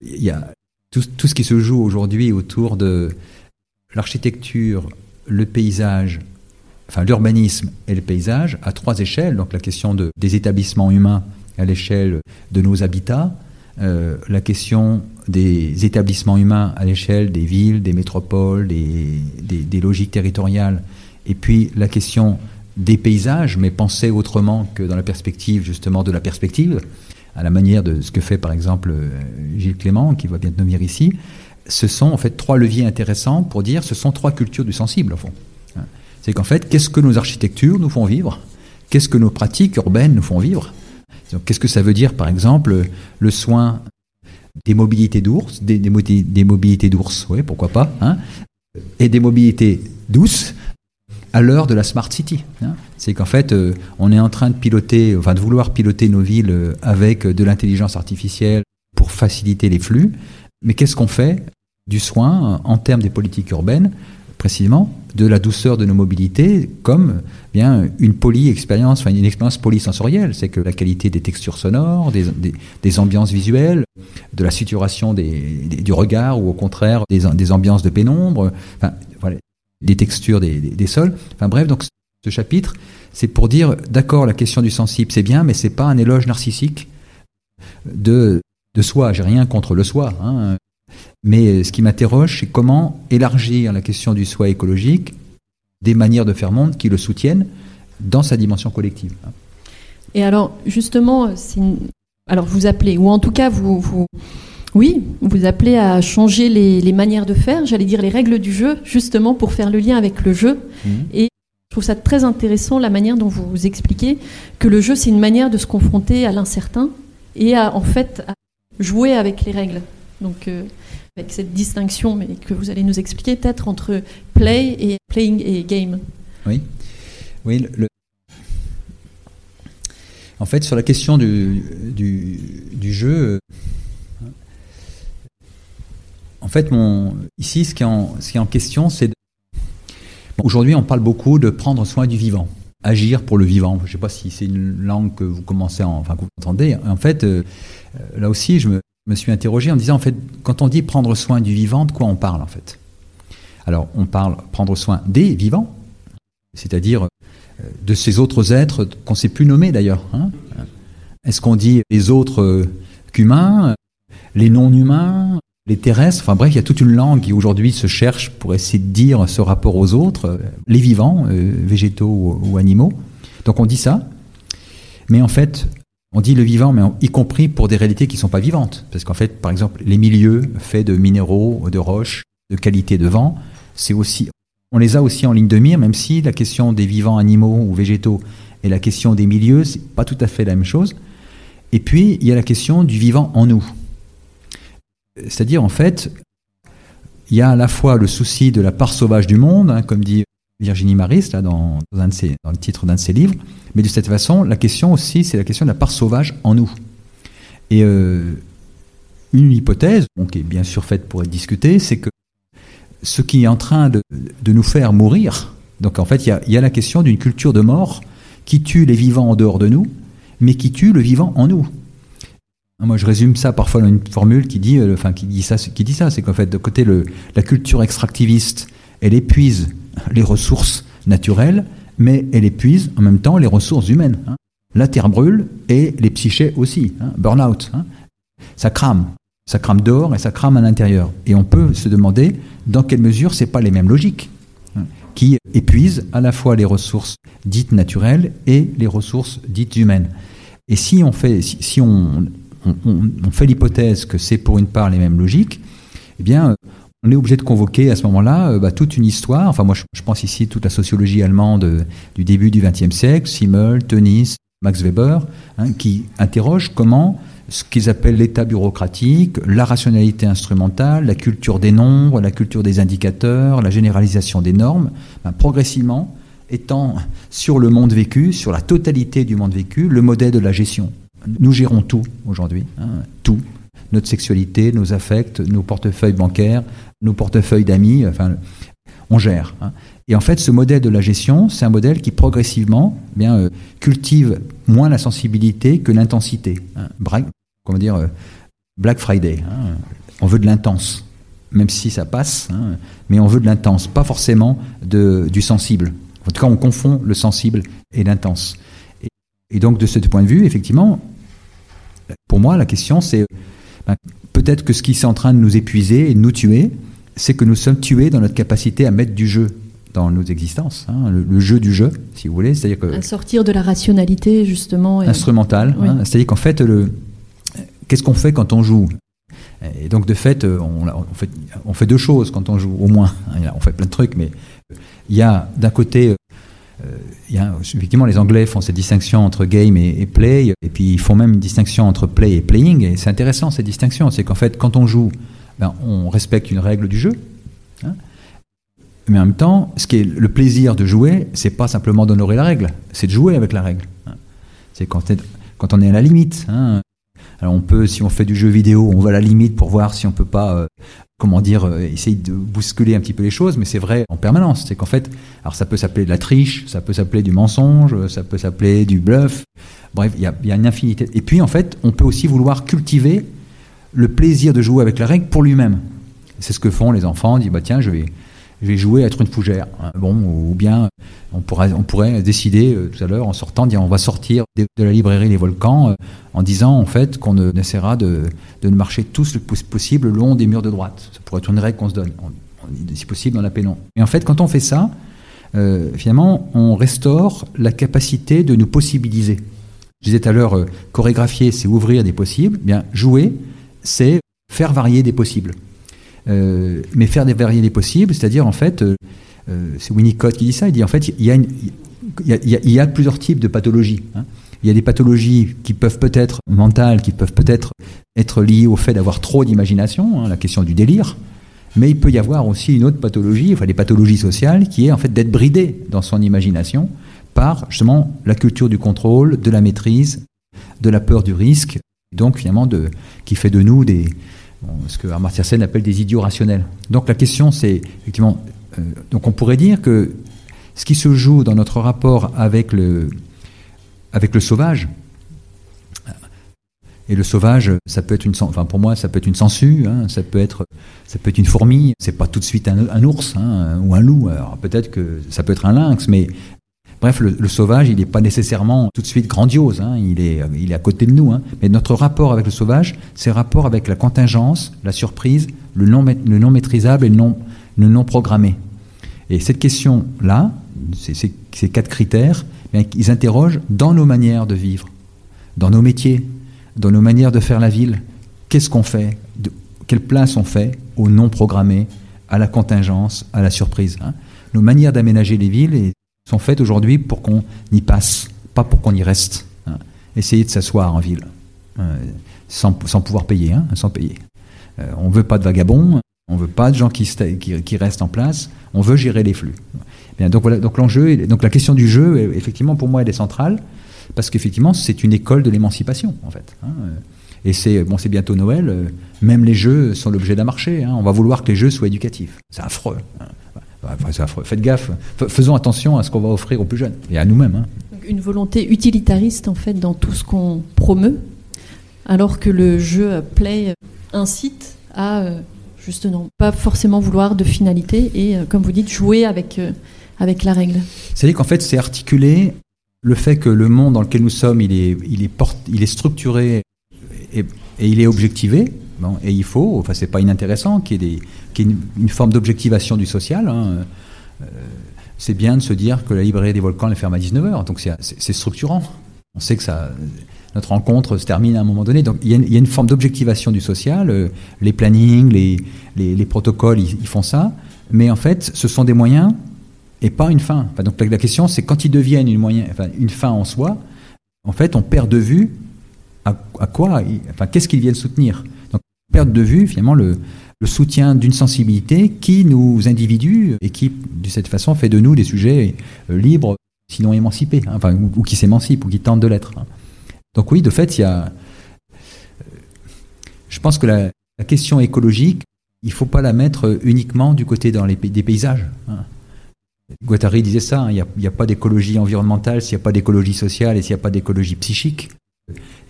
il y a tout, ce qui se joue aujourd'hui autour de l'architecture, le paysage, enfin l'urbanisme et le paysage à trois échelles. Donc la question des établissements humains à l'échelle de nos habitats, euh, la question des établissements humains à l'échelle des villes, des métropoles, des, logiques territoriales, et puis la question des paysages, mais penser autrement que dans la perspective justement de la perspective, à la manière de ce que fait par exemple euh, Gilles Clément, qui va bientôt venir ici, ce sont en fait trois leviers intéressants pour dire ce sont trois cultures du sensible au fond. Hein. C'est qu'en fait, qu'est-ce que nos architectures nous font vivre? Qu'est-ce que nos pratiques urbaines nous font vivre? Qu'est-ce que ça veut dire, par exemple, le soin des mobilités d'ours, des, des, mobilités d'ours, oui, pourquoi pas, hein, et des mobilités douces à l'heure de la smart city. Hein. C'est qu'en fait, euh, on est en train de piloter, enfin de vouloir piloter nos villes euh, avec de l'intelligence artificielle pour faciliter les flux. Mais qu'est-ce qu'on fait du soin en termes des politiques urbaines, précisément de la douceur de nos mobilités, comme bien une poly-expérience, enfin une expérience polysensorielle? C'est que la qualité des textures sonores, des, des, ambiances visuelles, de la suturation des, du regard, ou au contraire des, des ambiances de pénombre, enfin, voilà, des textures des, sols. Enfin bref, donc ce chapitre, c'est pour dire, d'accord, la question du sensible, c'est bien, mais c'est pas un éloge narcissique de, de soi. J'ai rien contre le soi. Hein. Mais ce qui m'interroge, c'est comment élargir la question du soi écologique des manières de faire monde qui le soutiennent dans sa dimension collective. Et alors, justement, alors vous appelez, ou en tout cas, vous, vous, oui, vous appelez à changer les, manières de faire, j'allais dire les règles du jeu, justement pour faire le lien avec le jeu. Mmh. Et je trouve ça très intéressant la manière dont vous, vous expliquez que le jeu, c'est une manière de se confronter à l'incertain et à, en fait, à jouer avec les règles. Donc, euh, avec cette distinction, mais que vous allez nous expliquer peut-être entre play et playing et game. Oui, oui. Le... En fait, sur la question du, du, jeu, en fait, mon, ici, ce qui est en, ce qui est en question, c'est Aujourd'hui, on parle beaucoup de prendre soin du vivant, agir pour le vivant. Je ne sais pas si c'est une langue que vous commencez, à, enfin que vous entendez. En fait, euh, là aussi, je me, suis interrogé en disant, en fait, quand on dit prendre soin du vivant, de quoi on parle en fait? Alors, on parle prendre soin des vivants, c'est-à-dire euh, de ces autres êtres qu'on ne sait plus nommer d'ailleurs. Hein Est-ce qu'on dit les autres euh, qu'humains, les non-humains, les terrestres Enfin bref, il y a toute une langue qui aujourd'hui se cherche pour essayer de dire ce rapport aux autres, euh, les vivants, végétaux ou, ou animaux. Donc on dit ça. Mais en fait, on dit le vivant, mais y compris pour des réalités qui ne sont pas vivantes. Parce qu'en fait, par exemple, les milieux faits de minéraux, de roches, de qualité de vent, c'est aussi, on les a aussi en ligne de mire, même si la question des vivants animaux ou végétaux et la question des milieux, c'est pas tout à fait la même chose. Et puis, il y a la question du vivant en nous. C'est-à-dire, en fait, il y a à la fois le souci de la part sauvage du monde, hein, comme dit Virginie Maris, dans le titre d'un de ses livres. Mais de cette façon, la question aussi, c'est la question de la part sauvage en nous. Et euh, une hypothèse, qui est bien sûr faite pour être discutée, c'est que ce qui est en train de, nous faire mourir, donc en fait, il y a, la question d'une culture de mort qui tue les vivants en dehors de nous, mais qui tue le vivant en nous. Moi, je résume ça parfois dans une formule qui dit, euh, enfin, qui dit ça, c'est qu'en fait, de côté, la culture extractiviste, elle épuise les ressources naturelles, mais elle épuise en même temps les ressources humaines. Hein. La terre brûle et les psychés aussi. Hein. Burn-out. Hein. Ça crame. Ça crame dehors et ça crame à l'intérieur. Et on peut se demander dans quelle mesure ce pas les mêmes logiques qui épuisent à la fois les ressources dites naturelles et les ressources dites humaines. Et si on fait, si, on, on, fait l'hypothèse que c'est pour une part les mêmes logiques, eh bien, on est obligé de convoquer à ce moment-là euh, bah, toute une histoire. Enfin, moi, je, pense ici toute la sociologie allemande euh, du début du XXe siècle, Simmel, Tönnies, Max Weber, hein, qui interrogent comment ce qu'ils appellent l'état bureaucratique, la rationalité instrumentale, la culture des nombres, la culture des indicateurs, la généralisation des normes, ben, progressivement étant sur le monde vécu, sur la totalité du monde vécu, le modèle de la gestion. Nous gérons tout aujourd'hui, hein, tout notre sexualité, nos affects, nos portefeuilles bancaires, nos portefeuilles d'amis, enfin, on gère. Hein. Et en fait, ce modèle de la gestion, c'est un modèle qui progressivement eh euh, cultive moins la sensibilité que l'intensité. Hein. comment dire, euh, Black Friday. On veut de l'intense, même si ça passe, mais on veut de l'intense, pas forcément de, du sensible. En tout cas, on confond le sensible et l'intense. Et, donc, de ce point de vue, effectivement, pour moi, la question, c'est peut-être que ce qui est en train de nous épuiser et de nous tuer, c'est que nous sommes tués dans notre capacité à mettre du jeu dans nos existences, hein, le, jeu du jeu, si vous voulez. C'est-à-dire que. À sortir de la rationalité, justement. Instrumentale. Hein, c'est-à-dire qu'en fait, le... qu'est-ce qu'on fait quand on joue? Et donc, de fait on, fait, on fait deux choses quand on joue, au moins. On fait plein de trucs, mais il y a d'un côté euh, y a, effectivement, les Anglais font cette distinction entre game et, play, et puis ils font même une distinction entre play et playing, et c'est intéressant cette distinction. C'est qu'en fait, quand on joue, ben, on respecte une règle du jeu, hein. mais en même temps, ce qui est le plaisir de jouer, c'est pas simplement d'honorer la règle, c'est de jouer avec la règle. Hein. C'est quand, quand, on est à la limite. Hein. Alors on peut, si on fait du jeu vidéo, on va à la limite pour voir si on peut pas euh, comment dire, euh, essayer de bousculer un petit peu les choses, mais c'est vrai en permanence. C'est qu'en fait, alors ça peut s'appeler de la triche, ça peut s'appeler du mensonge, ça peut s'appeler du bluff. Bref, il y, a, une infinité. Et puis en fait, on peut aussi vouloir cultiver le plaisir de jouer avec la règle pour lui-même. C'est ce que font les enfants. On dit bah tiens, je vais je vais jouer à être une fougère. Hein. Bon, ou bien on pourrait, décider euh, tout à l'heure en sortant, dire on va sortir de, la librairie Les Volcans euh, en disant en fait qu'on essaiera de, de marcher tous le plus possible le long des murs de droite. Ça pourrait être une règle qu'on se donne, si possible dans la pénombre. Et en fait, quand on fait ça, euh, finalement, on restaure la capacité de nous possibiliser. Je disais tout à l'heure, chorégraphier, c'est ouvrir des possibles. Bien, jouer, c'est faire varier des possibles. Euh, mais faire des variétés possibles, c'est-à-dire en fait, euh, euh, c'est Winnicott qui dit ça, il dit en fait, il y a, il y a, plusieurs types de pathologies. Hein. Il y a des pathologies qui peuvent peut-être mentales, qui peuvent peut-être être liées au fait d'avoir trop d'imagination, hein, la question du délire. Mais il peut y avoir aussi une autre pathologie, enfin des pathologies sociales, qui est en fait d'être bridé dans son imagination par justement la culture du contrôle, de la maîtrise, de la peur du risque, donc finalement de, qui fait de nous des, ce que Amartya Sen appelle des idiots rationnels. Donc la question, c'est effectivement, euh, donc on pourrait dire que ce qui se joue dans notre rapport avec le, avec le sauvage, et le sauvage, ça peut être une, enfin pour moi, ça peut être une sangsue, hein, ça peut être, ça peut être une fourmi. C'est pas tout de suite un, ours hein, ou un loup. Alors peut-être que ça peut être un lynx, mais Bref, le, sauvage, il n'est pas nécessairement tout de suite grandiose, hein. il, est, il est à côté de nous. Hein. Mais notre rapport avec le sauvage, c'est rapport avec la contingence, la surprise, le non, non maîtrisable et le non, le non programmé. Et cette question-là, ces, ces, quatre critères, eh ils interrogent dans nos manières de vivre, dans nos métiers, dans nos manières de faire la ville. Qu'est-ce qu'on fait de, Quelle place on fait au non programmé, à la contingence, à la surprise hein. Nos manières d'aménager les villes et sont faites aujourd'hui pour qu'on y passe, pas pour qu'on y reste. Hein. Essayer de s'asseoir en ville, euh, sans, pouvoir payer, hein, sans payer. Euh, on ne veut pas de vagabonds, on ne veut pas de gens qui, restent en place, on veut gérer les flux. Donc voilà, donc donc la question du jeu, effectivement, pour moi, elle est centrale, parce qu'effectivement, c'est une école de l'émancipation, en fait. Hein. Et c'est bon, bientôt Noël. Euh, même les jeux sont l'objet d'un marché. On va vouloir que les jeux soient éducatifs. C'est affreux. Faites gaffe, faisons attention à ce qu'on va offrir aux plus jeunes et à nous-mêmes. Hein. Une volonté utilitariste en fait dans tout ce qu'on promeut, alors que le jeu Play incite à euh, justement pas forcément vouloir de finalité et, euh, comme vous dites, jouer avec, euh, avec la règle. C'est-à-dire qu'en fait, c'est articulé le fait que le monde dans lequel nous sommes, il est, il est, il est structuré et, et il est objectivé, et il faut, enfin c'est pas inintéressant, qu'il y ait, une, forme d'objectivation du social. Hein. Euh, c'est bien de se dire que la librairie des volcans elle ferme à 19h, donc c'est structurant. On sait que ça, notre rencontre se termine à un moment donné, donc il y a une, forme d'objectivation du social. Euh, les plannings, les, les, protocoles, ils, font ça, mais en fait, ce sont des moyens et pas une fin. donc la, question, c'est quand ils deviennent une, fin en soi, en fait, on perd de vue à, quoi, enfin, qu'est-ce qu'ils viennent soutenir perdre de vue finalement le, soutien d'une sensibilité qui nous individue et qui, de cette façon, fait de nous des sujets euh, libres, sinon émancipés, hein, enfin, ou, qui s'émancipent, ou qui tentent de l'être. Hein. Donc oui, de fait, il y a... Je pense que la, question écologique, il ne faut pas la mettre uniquement du côté dans les, des paysages. Hein. Guattari disait ça, il n'y a, a, pas d'écologie environnementale s'il n'y a pas d'écologie sociale et s'il n'y a pas d'écologie psychique.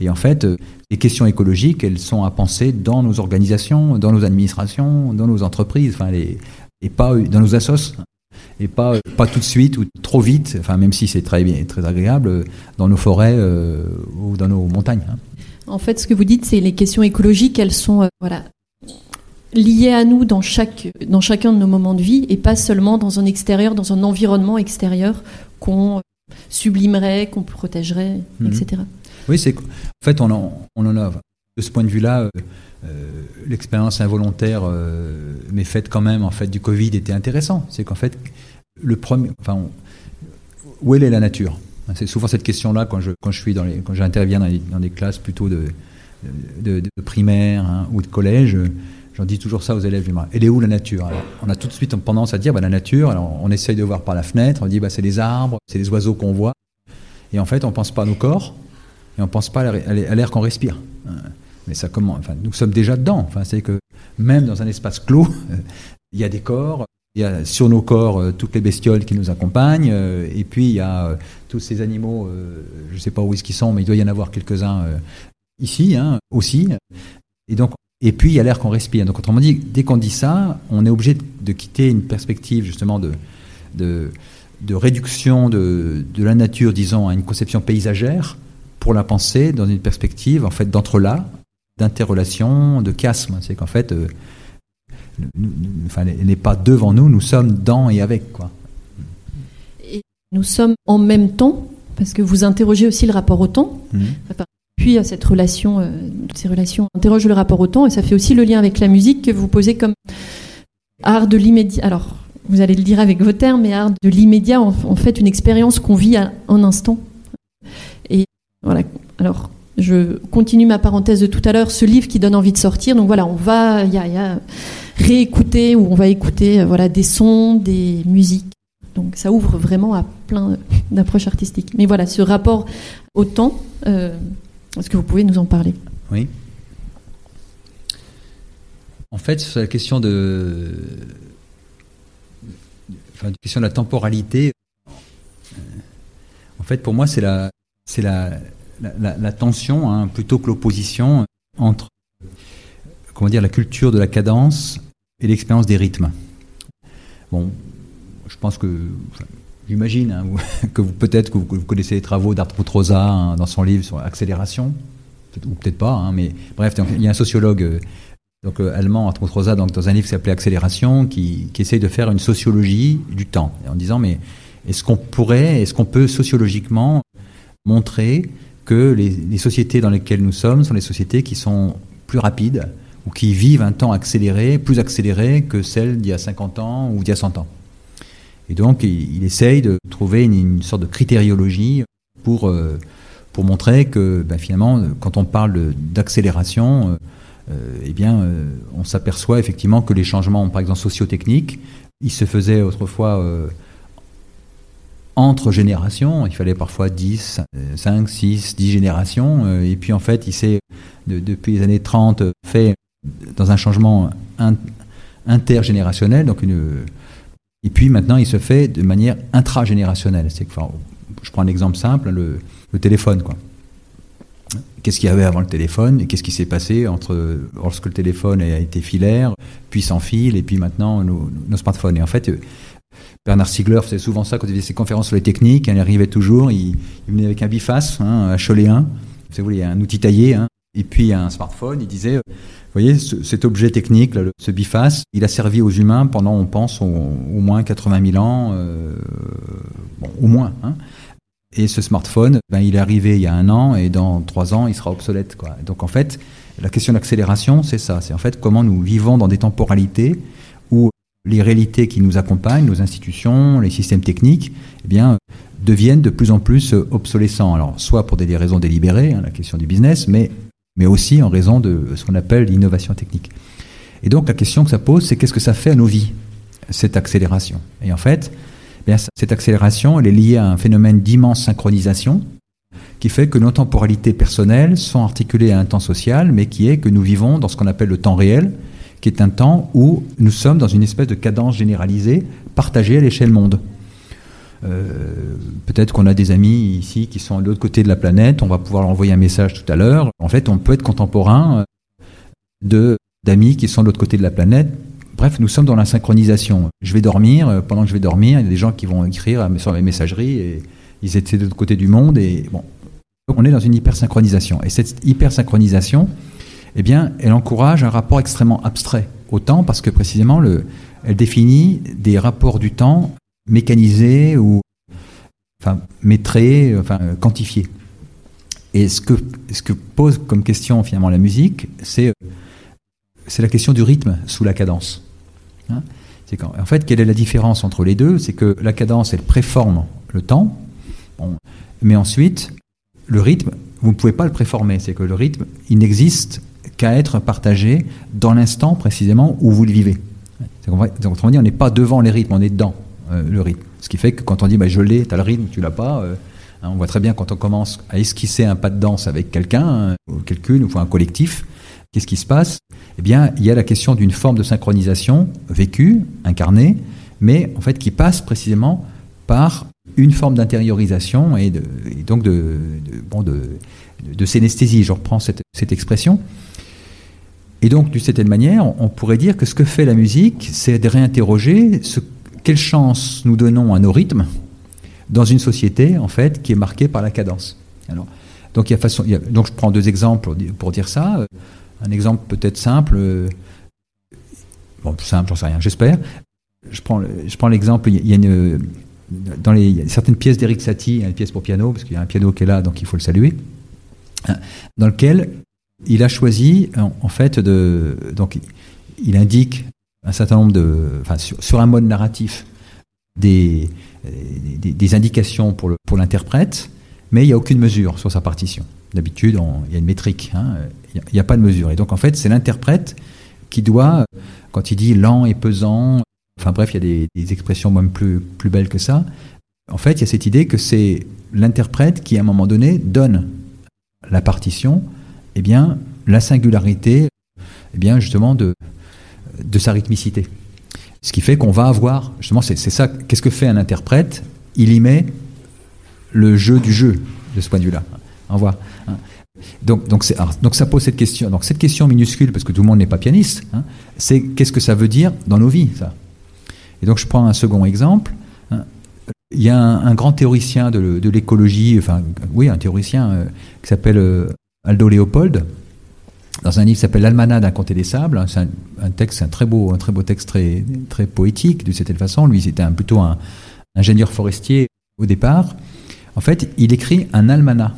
Et en fait, euh, les questions écologiques, elles sont à penser dans nos organisations, dans nos administrations, dans nos entreprises, enfin, les, et pas dans nos assos, et pas, pas tout de suite ou trop vite, enfin, même si c'est très, bien, très agréable, dans nos forêts euh, ou dans nos montagnes. Hein. En fait, ce que vous dites, c'est les questions écologiques, elles sont euh, voilà, liées à nous dans, chaque, dans chacun de nos moments de vie et pas seulement dans un extérieur, dans un environnement extérieur qu'on sublimerait, qu'on protégerait, Mhm. etc. Oui, c'est en fait on en, a de ce point de vue-là. euh, euh, L'expérience involontaire, euh, mais faite quand même en fait du Covid, était intéressant. C'est qu'en fait le premier, enfin, où est la nature? C'est souvent cette question-là quand je quand je suis dans quand j'interviens dans, des classes plutôt de de, primaire hein, ou de collège. J'en dis toujours ça aux élèves. je dis, Elle est où la nature? On a tout de suite tendance à dire bah, la nature. Alors, on essaye de voir par la fenêtre. On dit bah, c'est les arbres, c'est les oiseaux qu'on voit. Et en fait, on pense pas à nos corps et on pense pas à l'air- qu'on respire. Euh, Mais ça comment Enfin, nous sommes déjà dedans. Enfin, c'est que même dans un espace clos, euh, il y a des corps. Il y a sur nos corps euh, toutes les bestioles qui nous accompagnent, et puis il y a tous ces animaux. je ne sais pas où qu'ils sont, mais il doit y en avoir quelques-uns ici hein, aussi. Et donc, et puis il y a l'air qu'on respire. Donc, autrement dit, dès qu'on dit ça, on est obligé de, quitter une perspective justement de, de, réduction de la nature, disons, à une conception paysagère, pour la penser dans une perspective en fait d'entrelac, d'interrelation, de chiasme. C'est qu'en fait, euh, nous- nous- enfin, elle n'est pas devant nous, nous sommes dans et avec. Quoi. Et nous sommes en même temps, parce que vous interrogez aussi le rapport au temps, puis à cette relation, euh, ces relations interrogent le rapport au temps, et ça fait aussi le lien avec la musique que vous posez comme art de l'immédiat. Alors, vous allez le dire avec vos termes, mais art de l'immédiat, en, en fait, une expérience qu'on vit à un instant. Voilà. Alors, je continue ma parenthèse de tout à l'heure, ce livre qui donne envie de sortir. Donc voilà, on va, y réécouter ou on va écouter, euh, voilà, des sons, des musiques. Donc ça ouvre vraiment à plein d'approches artistiques. Mais voilà, ce rapport au temps, euh, est-ce que vous pouvez nous en parler? Oui. En fait, sur la question de, question de la temporalité, euh, en fait, pour moi, c'est la, c'est la, la, tension hein, plutôt que l'opposition entre, comment dire, la culture de la cadence et l'expérience des rythmes. Bon, je pense que, j'imagine hein, que vous peut-être que vous, connaissez les travaux d'Art Rosa hein, dans son livre sur l'accélération, ou peut-être pas, mais bref, il y a un sociologue euh, donc, euh, allemand, Hartmut Rosa, dans un livre qui s'appelait Accélération, qui, qui essaye de faire une sociologie du temps, en disant, mais est-ce qu'on pourrait, est-ce qu'on peut sociologiquement montrer que les, sociétés dans lesquelles nous sommes sont les sociétés qui sont plus rapides ou qui vivent un temps accéléré, plus accéléré que celles d'il y a 50 ans ou d'il y a 100 ans. Et donc, il, essaye de trouver une, sorte de critériologie pour, euh, pour montrer que ben, finalement, quand on parle d'accélération, euh, euh, eh bien, on s'aperçoit effectivement que les changements, par exemple sociotechniques, ils se faisaient autrefois entre générations. Il fallait parfois 10, euh, 5, 6, 10 générations. euh, et puis en fait, il s'est, de- depuis les années 30, euh, fait dans un changement in- intergénérationnel. Donc une, et puis maintenant, il se fait de manière intragénérationnelle. C'est que, enfin, je prends un exemple simple, le, téléphone. Qu'est-ce qu'il y avait avant le téléphone et qu'est-ce qui s'est passé entre lorsque le téléphone a été filaire, puis sans fil, et puis maintenant nos, nos smartphones. Et en fait, Bernard Stiegler faisait souvent ça quand il faisait ses conférences sur les techniques. Il arrivait toujours, il, venait avec un biface, hein, un Choléen, vous voulez, un outil taillé, hein, et puis un smartphone. Il disait, euh, vous voyez, ce- cet objet technique, le- ce biface, il a servi aux humains pendant, on pense, au, moins 80 000 ans, euh, bon, au moins. Hein. Et ce smartphone, ben, il est arrivé il y a un an et dans trois ans, il sera obsolète. Donc en fait, la question d'accélération, c'est ça. C'est en fait comment nous vivons dans des temporalités où les réalités qui nous accompagnent, nos institutions, les systèmes techniques, eh bien, deviennent de plus en plus euh, obsolescents. Alors, soit pour des, raisons délibérées, hein, la question du business, mais, mais aussi en raison de ce qu'on appelle l'innovation technique. Et donc, la question que ça pose, c'est qu'est-ce que ça fait à nos vies, cette accélération? Et en fait, eh cette accélération, elle est liée à un phénomène d'immense synchronisation qui fait que nos temporalités personnelles sont articulées à un temps social, mais qui est que nous vivons dans ce qu'on appelle le temps réel, qui est un temps où nous sommes dans une espèce de cadence généralisée, partagée à l'échelle monde. Euh, Peut-être qu'on a des amis ici qui sont de l'autre côté de la planète, on va pouvoir leur envoyer un message tout à l'heure. En fait, on peut être contemporain euh, de d'amis qui sont de l'autre côté de la planète. Bref, nous sommes dans la synchronisation. Je vais dormir, euh, pendant que je vais dormir, il y a des gens qui vont écrire sur les messageries et ils étaient de l'autre côté du monde et bon, on est dans une hypersynchronisation. Et cette hypersynchronisation, eh bien, elle encourage un rapport extrêmement abstrait au temps parce que précisément, le, elle définit des rapports du temps mécanisés ou enfin, métrés, enfin, quantifiés. Et ce que, ce que pose comme question finalement la musique, c'est c'est la question du rythme sous la cadence. Hein en fait, quelle est la différence entre les deux? C'est que la cadence, elle préforme le temps, mais ensuite, le rythme, vous ne pouvez pas le préformer. C'est que le rythme, il n'existe qu'à être partagé dans l'instant précisément où vous le vivez. Donc, autrement dit, on n'est pas devant les rythmes, on est dans euh, le rythme. Ce qui fait que quand on dit bah, je l'ai, tu as le rythme, tu l'as pas, euh, hein, on voit très bien quand on commence à esquisser un pas de danse avec quelqu'un, hein, ou quelqu'une, ou un collectif, Qu'est-ce qui se passe? Eh bien, il y a la question d'une forme de synchronisation vécue, incarnée, mais en fait qui passe précisément par une forme d'intériorisation et, donc de, bon, de, de, synesthésie. Je reprends cette, expression. Et donc, d'une certaine manière, on pourrait dire que ce que fait la musique, c'est de réinterroger quelle chance nous donnons à nos rythmes dans une société, en fait, qui est marquée par la cadence. Alors, donc, il y a façon, donc je prends deux exemples pour dire ça. Un exemple peut-être simple, euh, bon, simple, j'en sais rien, j'espère. Je prends, je prends l'exemple, il y a une, dans les, certaines pièces d'Eric Satie, une pièce pour piano, parce qu'il y a un piano qui est là, donc il faut le saluer, hein, dans lequel il a choisi, en, fait, de. Donc, il indique un certain nombre de. Enfin, sur, un mode narratif, des, des, des indications pour l'interprète, pour mais il n'y a aucune mesure sur sa partition. D'habitude, il y a une métrique, hein, il n'y a, pas de mesure. Et donc, en fait, c'est l'interprète qui doit, quand il dit lent et pesant, enfin bref, il y a des, expressions même plus, plus belles que ça. En fait, il y a cette idée que c'est l'interprète qui, à un moment donné, donne la partition, eh bien, la singularité, eh bien, justement, de, de sa rythmicité. Ce qui fait qu'on va avoir, justement, c'est ça, qu'est-ce que fait un interprète? Il y met le jeu du jeu, de ce point de vue-là. Au revoir. Hein. Donc, donc, ça pose cette question. Donc cette question minuscule, parce que tout le monde n'est pas pianiste, hein, c'est qu'est-ce que ça veut dire dans nos vies, ça? Et donc je prends un second exemple. Hein. Il y a un, grand théoricien de, l'écologie, enfin oui, un théoricien euh, qui s'appelle euh, Aldo Léopold, dans un livre qui s'appelle L'Almanach d'un comté des sables. C'est un, texte, un très beau, un très beau texte très, poétique de cette façon. Lui, c'était plutôt un ingénieur forestier au départ. En fait, il écrit un almanach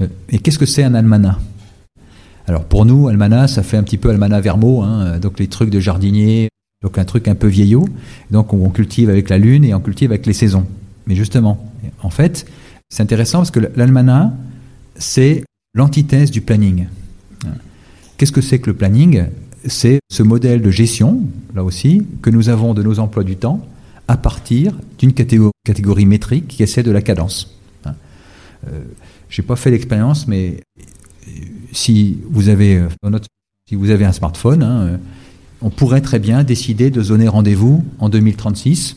euh, et qu'est-ce que c'est un almanach? Alors pour nous, almanach, ça fait un petit peu almanach vermo, hein, donc les trucs de jardinier, donc un truc un peu vieillot. Donc on cultive avec la lune et on cultive avec les saisons. Mais justement, en fait, c'est intéressant parce que l'almanach, c'est l'antithèse du planning. Qu'est-ce que c'est que le planning? C'est ce modèle de gestion, là aussi, que nous avons de nos emplois du temps à partir d'une catégorie, métrique qui essaie de la cadence. Euh, j'ai pas fait l'expérience, mais si vous avez, euh, un smartphone, hein, euh, on pourrait très bien décider de zoner rendez-vous en 2036.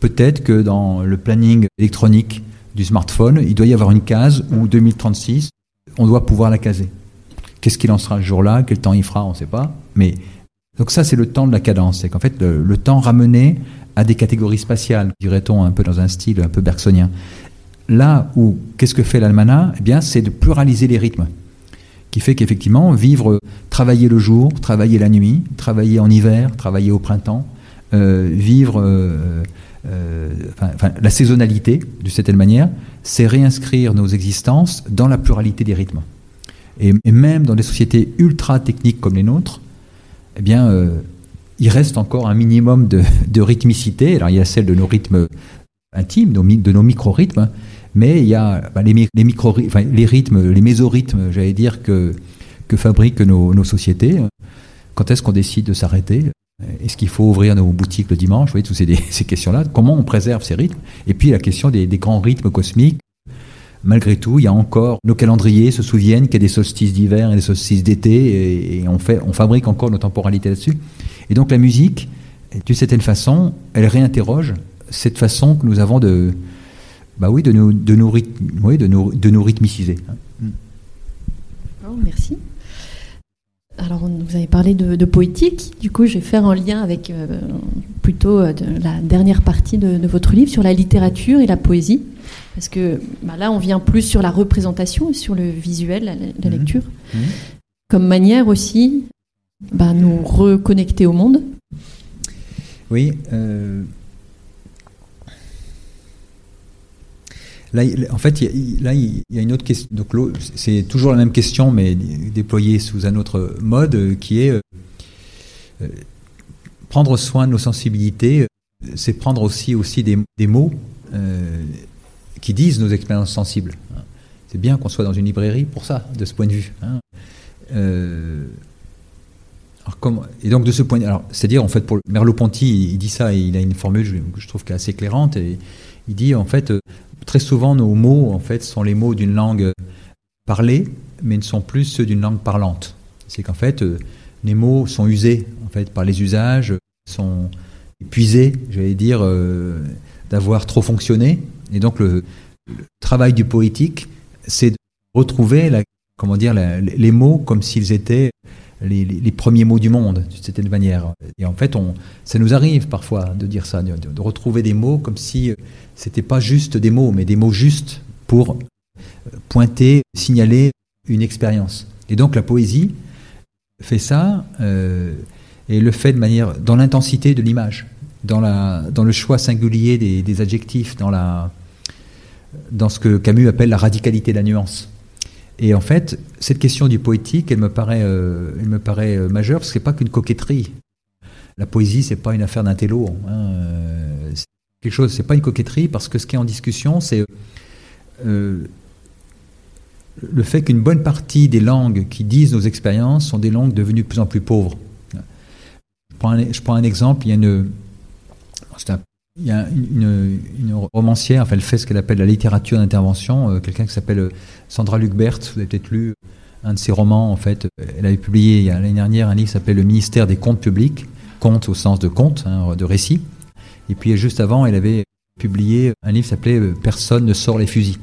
Peut-être que dans le planning électronique du smartphone, il doit y avoir une case où 2036, on doit pouvoir la caser. Qu'est-ce qu'il en sera ce jour-là? Quel temps il fera? On ne sait pas. Mais donc ça, c'est le temps de la cadence. C'est qu'en fait, le, le, temps ramené à des catégories spatiales, dirait-on un peu dans un style un peu bergsonien. Là où, qu'est-ce que fait l'almanach? Eh bien, c'est de pluraliser les rythmes. Qui fait qu'effectivement, vivre, travailler le jour, travailler la nuit, travailler en hiver, travailler au printemps, euh, vivre euh, euh, la saisonnalité, de cette manière, c'est réinscrire nos existences dans la pluralité des rythmes. Et, même dans des sociétés ultra techniques comme les nôtres, eh bien, il reste encore un minimum de, rythmicité. Alors, il y a celle de nos rythmes intimes, de nos micro-rythmes, mais il y a bah, les, micro, enfin, les rythmes, les mésorhythmes, j'allais dire, que, que fabriquent nos sociétés. Quand est-ce qu'on décide de s'arrêter? Est-ce qu'il faut ouvrir nos boutiques le dimanche? Vous voyez, toutes ces, questions-là. Comment on préserve ces rythmes? Et puis la question des, grands rythmes cosmiques. Malgré tout, il y a encore nos calendriers se souviennent qu'il y a des solstices d'hiver et des solstices d'été, et, on, fait, on fabrique encore nos temporalités là-dessus. Et donc la musique, d'une certaine façon, elle réinterroge cette façon que nous avons de, bah oui, de nous, de nous, oui, de de rythmiciser. Oh, merci. Alors, vous avez parlé de, poétique. Du coup, je vais faire un lien avec euh, plutôt euh, la dernière partie de, votre livre sur la littérature et la poésie. Parce que bah, là, on vient plus sur la représentation sur le visuel, la, mhm. lecture, mhm. comme manière aussi bah, nous reconnecter au monde. Oui. Euh, Là, en fait, il là, il y a une autre question. Donc, c'est toujours la même question, mais déployée sous un autre mode, euh, qui est euh, euh, prendre soin de nos sensibilités. C'est prendre aussi, aussi des, mots qui disent nos expériences sensibles. C'est bien qu'on soit dans une librairie pour ça, de ce point de vue. Hein. et donc de ce point, alors c'est-à-dire en fait pour Merleau-Ponty, il dit ça il a une formule que je trouve qui assez éclairante et il dit en fait très souvent, nos mots, en fait, sont les mots d'une langue parlée, mais ne sont plus ceux d'une langue parlante. C'est qu'en fait, euh, les mots sont usés, en fait, par les usages, sont épuisés, j'allais dire, euh, d'avoir trop fonctionné. Et donc, le, travail du poétique, c'est de retrouver, la, comment dire, les mots comme s'ils étaient les, premiers mots du monde, d'une certaine manière. Et en fait, on, ça nous arrive parfois de dire ça, de, retrouver des mots comme si c'était pas juste des mots, mais des mots justes pour pointer, signaler une expérience. Et donc la poésie fait ça euh, et le fait de manière dans l'intensité de l'image, dans, dans le choix singulier des, adjectifs, dans, la, dans ce que Camus appelle la radicalité de la nuance. Et en fait, cette question du poétique, elle me paraît, euh, elle me paraît euh, majeure parce que c'est pas qu'une coquetterie. La poésie, c'est pas une affaire d'intello. Hein quelque chose, c'est pas une coquetterie, parce que ce qui est en discussion, c'est euh, le fait qu'une bonne partie des langues qui disent nos expériences sont des langues devenues de plus en plus pauvres. Je prends un, je prends un exemple, il y a une, il y a une, romancière, elle fait ce qu'elle appelle la littérature d'intervention, euh, quelqu'un qui s'appelle euh, Sandra Lucbert, vous avez peut-être lu un de ses romans, en fait, elle avait publié l'année dernière un livre qui Le ministère des comptes publics, comptes au sens de compte, hein, de récit. Et puis juste avant, elle avait publié un livre qui s'appelait euh, Personne ne sort les fusils,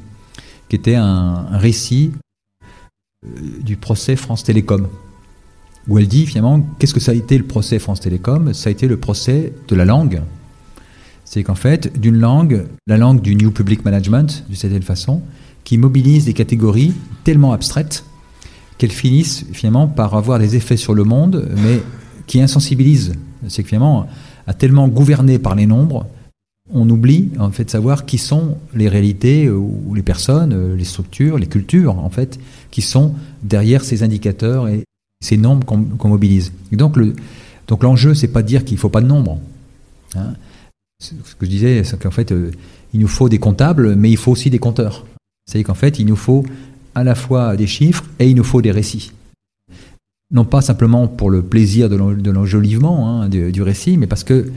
qui était un, récit euh, du procès France Télécom, où elle dit finalement qu'est-ce que ça a été le procès France Télécom? Ça a été le procès de la langue. C'est qu'en fait, d'une langue, la langue du New Public Management, d'une certaine façon, qui mobilise des catégories tellement abstraites qu'elles finissent finalement par avoir des effets sur le monde, mais qui insensibilisent. C'est que finalement, a tellement gouverné par les nombres, on oublie en fait de savoir qui sont les réalités ou les personnes, les structures, les cultures en fait, qui sont derrière ces indicateurs et ces nombres qu'on mobilise. Donc le donc l'enjeu c'est pas de dire qu'il faut pas de nombres. Hein. Ce que je disais, c'est qu'en fait euh, il nous faut des comptables, mais il faut aussi des compteurs. C'est-à-dire qu'en fait il nous faut à la fois des chiffres et il nous faut des récits non pas simplement pour le plaisir de l'enjolivement hein, du, récit, mais parce que,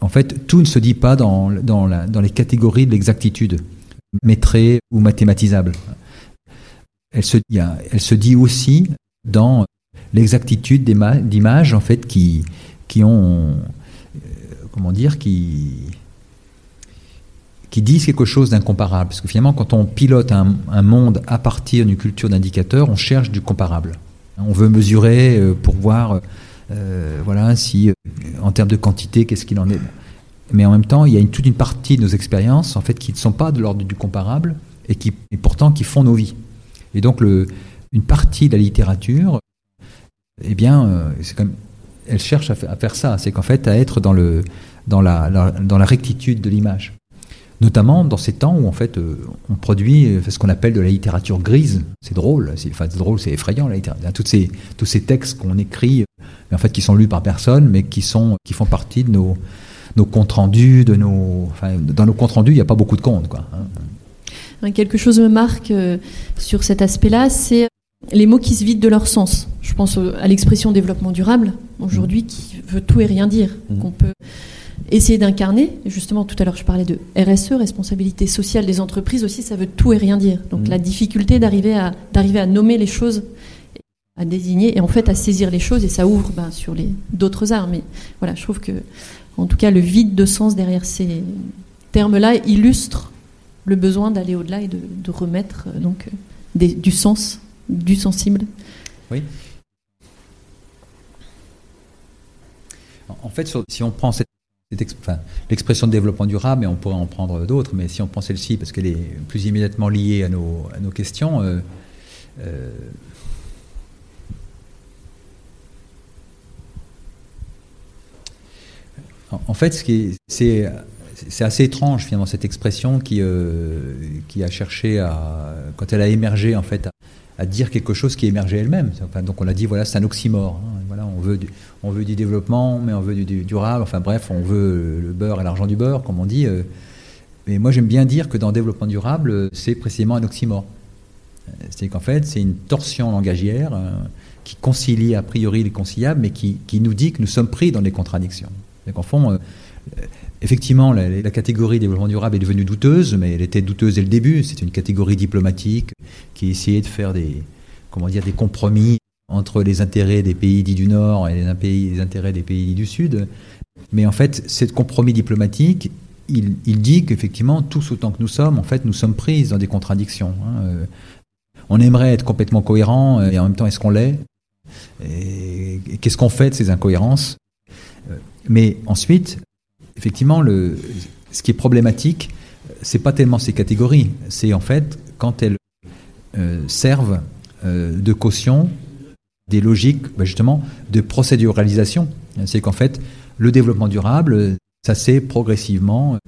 en fait, tout ne se dit pas dans, dans, les catégories de l'exactitude, métrée ou mathématisable. Elle se, dit aussi dans l'exactitude d'images, en fait, qui, qui ont, comment dire, qui, qui disent quelque chose d'incomparable. Parce que finalement, quand on pilote un, monde à partir d'une culture d'indicateurs, on cherche du comparable. On veut mesurer euh, pour voir, euh, voilà, si euh, en termes de quantité, qu'est-ce qu'il en est. Mais en même temps, il y a toute une partie de nos expériences, en fait, qui ne sont pas de l'ordre du comparable et qui, et pourtant, qui font nos vies. Et donc, le, une partie de la littérature, eh bien, c'est elle cherche à, faire ça. C'est qu'en fait, à être dans le, dans la, dans la rectitude de l'image notamment dans ces temps où en fait euh, on produit euh, ce qu'on appelle de la littérature grise. C'est drôle, c'est enfin, drôle, c'est effrayant la littérature. Toutes ces, tous ces textes qu'on écrit, mais en fait qui sont lus par personne, mais qui sont qui font partie de nos nos comptes rendus, de nos enfin, dans nos comptes rendus, il n'y a pas beaucoup de comptes quoi. Hein. Quelque chose me marque euh, sur cet aspect-là, c'est les mots qui se vident de leur sens. Je pense à l'expression développement durable aujourd'hui, qui veut tout et rien dire, mmh. qu'on peut essayer d'incarner. Justement, tout à l'heure, je parlais de RSE, responsabilité sociale des entreprises aussi, ça veut tout et rien dire. Donc mmh. la difficulté d'arriver à, d'arriver à nommer les choses, à désigner et en fait à saisir les choses, et ça ouvre ben, sur les d'autres arts. Mais voilà, je trouve que, en tout cas, le vide de sens derrière ces termes-là illustre le besoin d'aller au-delà et de, remettre euh, donc du sens, du sensible. Oui. En fait, si on prend cette, l'expression de développement durable, et on pourrait en prendre d'autres, mais si on prend celle-ci, parce qu'elle est plus immédiatement liée à nos, questions, euh, euh, en fait, c'est c'est assez étrange finalement cette expression qui, euh, qui a cherché à, quand elle a émergé en fait, à, dire quelque chose qui émergeait elle-même. Donc on a dit voilà c'est un oxymore. Hein. voilà on veut du, développement mais on veut du, durable. Enfin bref on veut le beurre et l'argent du beurre comme on dit. Euh. mais moi j'aime bien dire que dans le développement durable c'est précisément un oxymore. C'est qu'en fait c'est une torsion langagière euh, qui concilie a priori les conciliables mais qui, nous dit que nous sommes pris dans des contradictions. C'est qu'en fond Effectivement, la, catégorie développement durable est devenue douteuse, mais elle était douteuse dès le début. C'est une catégorie diplomatique qui essayait de faire des, comment dire, des compromis entre les intérêts des pays dits du Nord et les, intérêts des pays dits du Sud. Mais en fait, ce compromis diplomatique, il, dit qu'effectivement, tous autant que nous sommes, en fait, nous sommes pris dans des contradictions. Hein. Euh, on aimerait être complètement cohérent, et en même temps, est-ce qu'on l'est? Et qu'est-ce qu'on fait de ces incohérences? Euh, Mais ensuite, effectivement, ce qui est problématique, c'est pas tellement ces catégories, c'est en fait quand elles euh, servent euh, de caution des logiques, bah, justement, de procéduralisation. C'est qu'en fait, le développement durable, ça s'est progressivement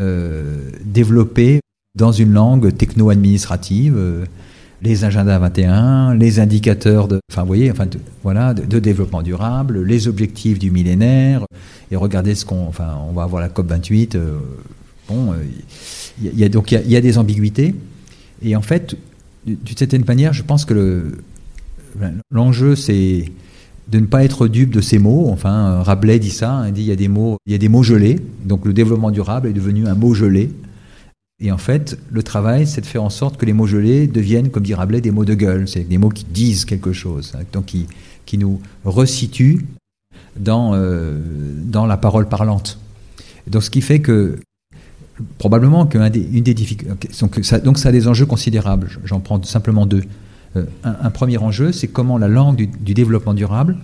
euh, développé dans une langue techno-administrative les agendas 21, les indicateurs de, enfin, vous voyez, enfin, voilà, de, développement durable, les objectifs du millénaire, et regardez ce qu'on, enfin, on va avoir la COP 28. Euh, bon, il euh, y, a donc il y, a des ambiguïtés, et en fait, d'une certaine manière, je pense que le, l'enjeu, c'est de ne pas être dupe de ces mots. Enfin, Rabelais dit ça, hein, il dit il y a des mots, il y a des mots gelés. Donc le développement durable est devenu un mot gelé. Et en fait, le travail, c'est de faire en sorte que les mots gelés deviennent, comme dit Rabelais, des mots de gueule, c'est des mots qui disent quelque chose, hein, donc qui, qui nous resituent dans, euh, dans la parole parlante. Donc, ce qui fait que probablement qu'une des, une des difficultés, donc ça, donc ça a des enjeux considérables. J'en prends simplement deux. Euh, un, premier enjeu, c'est comment la langue du, développement durable,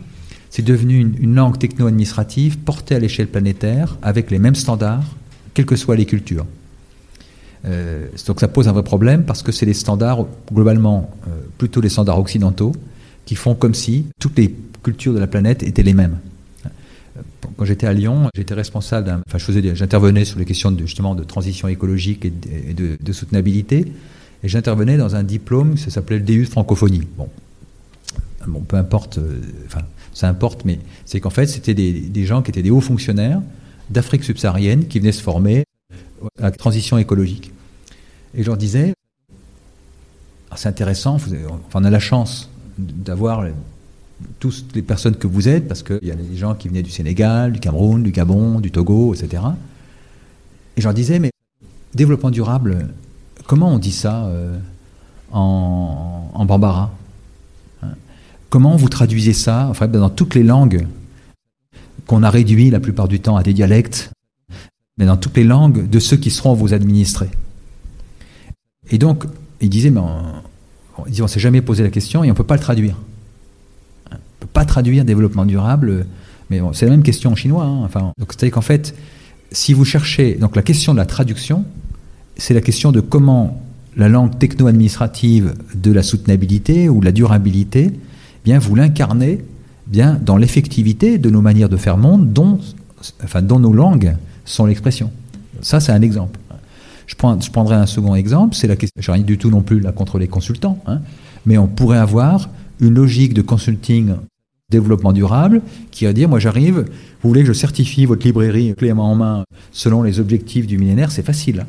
c'est devenu une langue techno-administrative portée à l'échelle planétaire avec les mêmes standards, quelles que soient les cultures. Euh, donc ça pose un vrai problème parce que c'est les standards, globalement, euh, plutôt les standards occidentaux, qui font comme si toutes les cultures de la planète étaient les mêmes. Quand j'étais à Lyon, j'étais responsable d'un. Enfin, j'intervenais sur les questions de, justement de transition écologique et de, soutenabilité. Et j'intervenais dans un diplôme, ça s'appelait le DU de francophonie. Bon, bon peu importe, euh, enfin, ça importe, mais c'est qu'en fait, c'était des, des gens qui étaient des hauts fonctionnaires d'Afrique subsaharienne qui venaient se former à la transition écologique. Et je leur disais, ah, c'est intéressant, on a la chance d'avoir toutes les personnes que vous êtes, parce qu'il y a des gens qui venaient du Sénégal, du Cameroun, du Gabon, du Togo, etc. Et je leur disais, mais développement durable, comment on dit ça euh, en, bambara hein? Comment vous traduisez ça enfin, dans toutes les langues qu'on a réduit la plupart du temps à des dialectes, mais dans toutes les langues de ceux qui seront vos administrés? Et donc, il disait, mais on, ne s'est jamais posé la question et on ne peut pas le traduire. On ne peut pas traduire développement durable, mais c'est la même question en chinois. Hein. Enfin, c'est-à-dire qu'en fait, si vous cherchez, donc la question de la traduction, c'est la question de comment la langue techno-administrative de la soutenabilité ou de la durabilité, eh bien vous l'incarnez bien dans l'effectivité de nos manières de faire monde, dont, enfin, dont nos langues sont l'expression. Ça, c'est un exemple. Je, prends, je prendrai un second exemple, c'est la question, je rien du tout non plus là contre les consultants, hein, mais on pourrait avoir une logique de consulting développement durable qui va dire, moi j'arrive, vous voulez que je certifie votre librairie clé en main selon les objectifs du millénaire, c'est facile.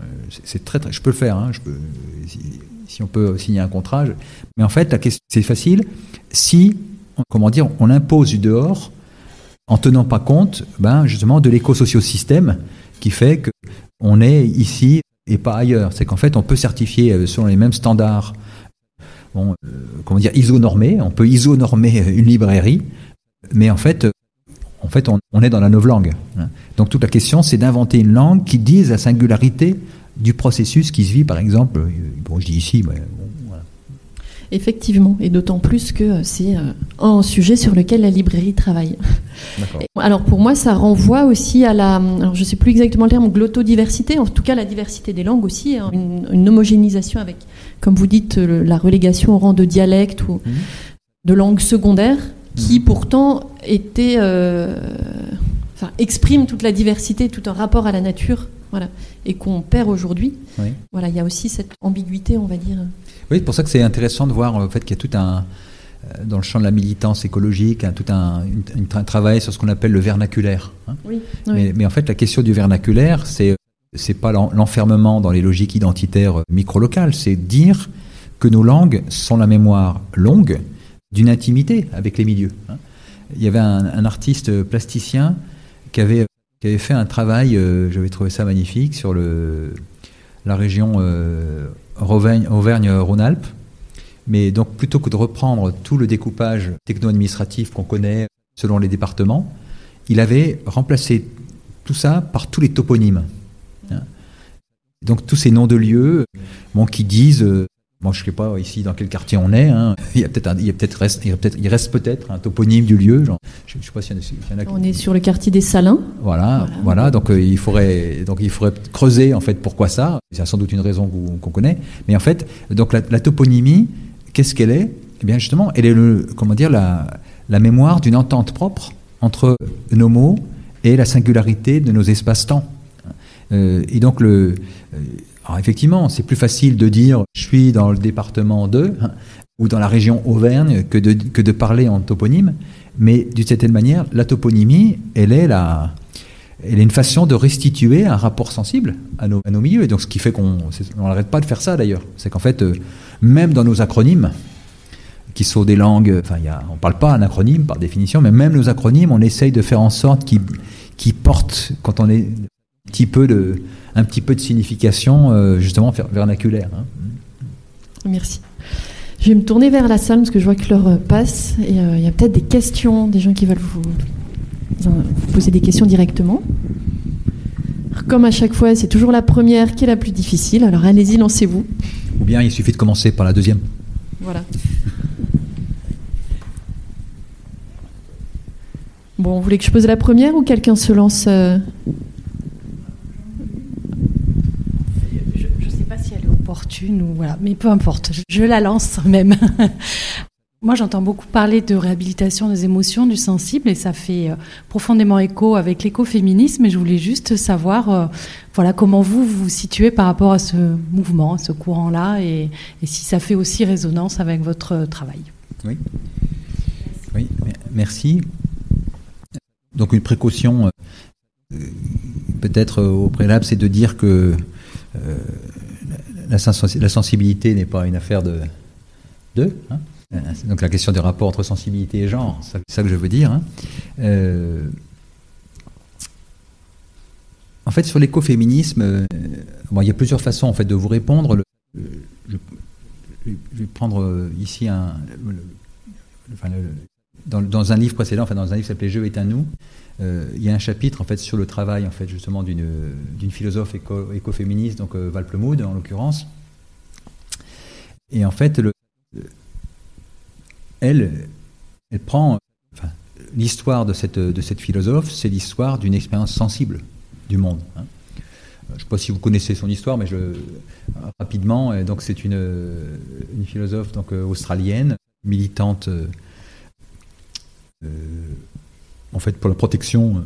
Euh, c'est très, très, je peux le faire, hein, je peux, si, on peut signer un contrat. mais en fait, la question, c'est facile si, comment dire, on impose du dehors en tenant pas compte, ben, justement, de l'éco-socio-système qui fait que on est ici et pas ailleurs. C'est qu'en fait, on peut certifier euh, selon les mêmes standards, euh, comment dire, iso-normés. On peut iso-normer une librairie, mais en fait, euh, en fait, on, est dans la langue. Hein. Donc toute la question, c'est d'inventer une langue qui dise la singularité du processus qui se vit, par exemple. Bon, je dis ici, mais Effectivement, et d'autant plus que c'est un sujet sur lequel la librairie travaille. Alors pour moi, ça renvoie aussi à la, alors je ne sais plus exactement le terme, l'autodiversité, en tout cas la diversité des langues aussi, hein, une, homogénéisation avec, comme vous dites, la relégation au rang de dialecte ou mhm. de langue secondaire, qui mhm. pourtant était, euh, enfin, exprime toute la diversité, tout un rapport à la nature, voilà, et qu'on perd aujourd'hui. Voilà, il y a aussi cette ambiguïté, on va dire. Oui, c'est pour ça que c'est intéressant de voir en fait qu'il y a tout un euh, dans le champ de la militance écologique, tout un, travail sur ce qu'on appelle le vernaculaire. Hein. Mais, en fait, la question du vernaculaire, c'est c'est pas l'enfermement dans les logiques identitaires micro-locales, c'est dire que nos langues sont la mémoire longue d'une intimité avec les milieux. Hein. Il y avait un, artiste plasticien qui avait, fait un travail, euh, j'avais trouvé ça magnifique, sur le, la région euh, Auvergne-Rhône-Alpes, mais donc plutôt que de reprendre tout le découpage techno-administratif qu'on connaît selon les départements, il avait remplacé tout ça par tous les toponymes. Hein. Donc tous ces noms de lieux bon, qui disent, bon, je ne sais pas ici dans quel quartier on est, hein, il, y a peut-être il, peut reste, il, peut il reste peut-être un toponyme du lieu. Genre, je, sais pas s'il y, en a, On est sur le quartier des Salins. Voilà, voilà. donc, euh, il faudrait, donc il faudrait creuser en fait pourquoi ça. Il y a sans doute une raison qu'on connaît, mais en fait, donc la, la toponymie, Qu'est-ce qu'elle est? Eh bien, justement, elle est le, comment dire, la, la mémoire d'une entente propre entre nos mots et la singularité de nos espaces-temps. Euh, et donc, le, euh, alors effectivement, c'est plus facile de dire je suis dans le département de hein, ou dans la région Auvergne que de, que de parler en toponyme, mais d'une certaine manière, la toponymie, elle est la, elle est une façon de restituer un rapport sensible à nos, à nos milieux. Et donc, ce qui fait qu'on n'arrête pas de faire ça d'ailleurs. C'est qu'en fait, euh, même dans nos acronymes, qui sont des langues, enfin, on ne parle pas un acronyme par définition, mais même nos acronymes, on essaye de faire en sorte qu'ils portent, quand on est petit peu de, un petit peu de signification, euh, justement, vernaculaire. Hein. Merci. Je vais me tourner vers la salle parce que je vois que l'heure passe et euh, il y a peut-être des questions, des gens qui veulent vous vous poser des questions directement. Comme à chaque fois, c'est toujours la première qui est la plus difficile. Alors allez-y, lancez-vous. Ou bien il suffit de commencer par la deuxième. Voilà. Bon, vous voulez que je pose la première ou quelqu'un se lance euh Je ne sais pas si elle est ou voilà, mais peu importe, je la lance même. Moi, j'entends beaucoup parler de réhabilitation des émotions, du sensible, et ça fait euh, profondément écho avec l'écoféminisme. Et je voulais juste savoir, euh, voilà, comment vous vous situez par rapport à ce mouvement, à ce courant-là, et, si ça fait aussi résonance avec votre travail. Oui. Oui, merci. Donc une précaution, euh, peut-être au préalable, c'est de dire que la, sensibilité n'est pas une affaire de deux. Hein euh, donc la question des rapports entre sensibilité et genre, c'est ça que je veux dire. Hein. Euh, en fait, sur l'écoféminisme, euh, il y a plusieurs façons en fait de vous répondre. je, vais prendre ici un, dans, un livre précédent, enfin dans un livre qui s'appelait Je est un nous, il y a un chapitre en fait sur le travail en fait justement d'une philosophe éco, écoféministe, donc Valplemoud en l'occurrence. Et en fait, le, elle, elle prend. l'histoire de cette, de cette philosophe, c'est l'histoire d'une expérience sensible du monde. Hein. Je ne sais pas si vous connaissez son histoire, mais rapidement, donc c'est une, une, philosophe donc, euh, australienne, militante euh, en fait pour la protection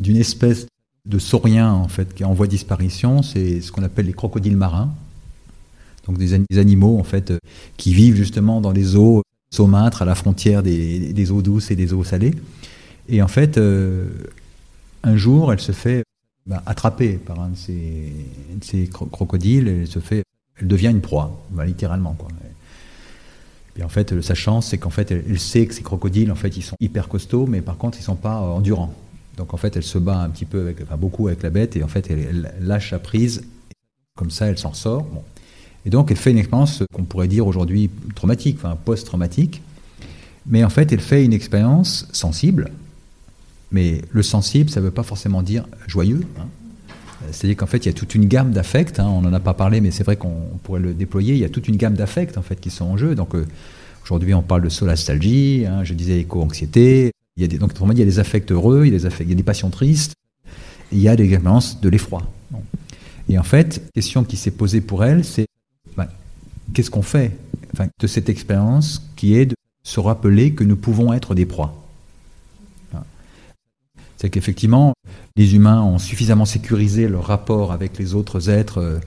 d'une espèce de saurien en fait qui est en voie de disparition, c'est ce qu'on appelle les crocodiles marins. Donc des, animaux en fait qui vivent justement dans les eaux saumâtre à la frontière des, eaux douces et des eaux salées. Et en fait, euh, un jour, elle se fait bah, attraper par un de ces, crocodiles, elle devient une proie, bah, littéralement. Et en fait, sa chance, c'est qu'en fait, elle, sait que ces crocodiles, en fait, ils sont hyper costauds, mais par contre, ils sont pas endurants. Donc en fait, elle se bat un petit peu, avec, enfin beaucoup avec la bête, et en fait, elle, lâche la prise. Comme ça, elle s'en sort. Et donc, elle fait une expérience qu'on pourrait dire aujourd'hui traumatique, enfin post-traumatique. Mais en fait, elle fait une expérience sensible. Mais le sensible, ça ne veut pas forcément dire joyeux. Hein. C'est-à-dire qu'en fait, il y a toute une gamme d'affects. Hein, on n'en a pas parlé, mais c'est vrai qu'on pourrait le déployer. Il y a toute une gamme d'affects en fait qui sont en jeu. Donc euh, aujourd'hui, on parle de solastalgie. Hein, je disais éco-anxiété. Il y a des, donc il y a des affects heureux, il y a des affects, il y a des passions tristes. il y a des expériences de l'effroi. Et en fait, la question qui s'est posée pour elle, c'est ben, qu'est-ce qu'on fait de cette expérience qui est de se rappeler que nous pouvons être des proies? C'est qu'effectivement, les humains ont suffisamment sécurisé leur rapport avec les autres êtres. Euh,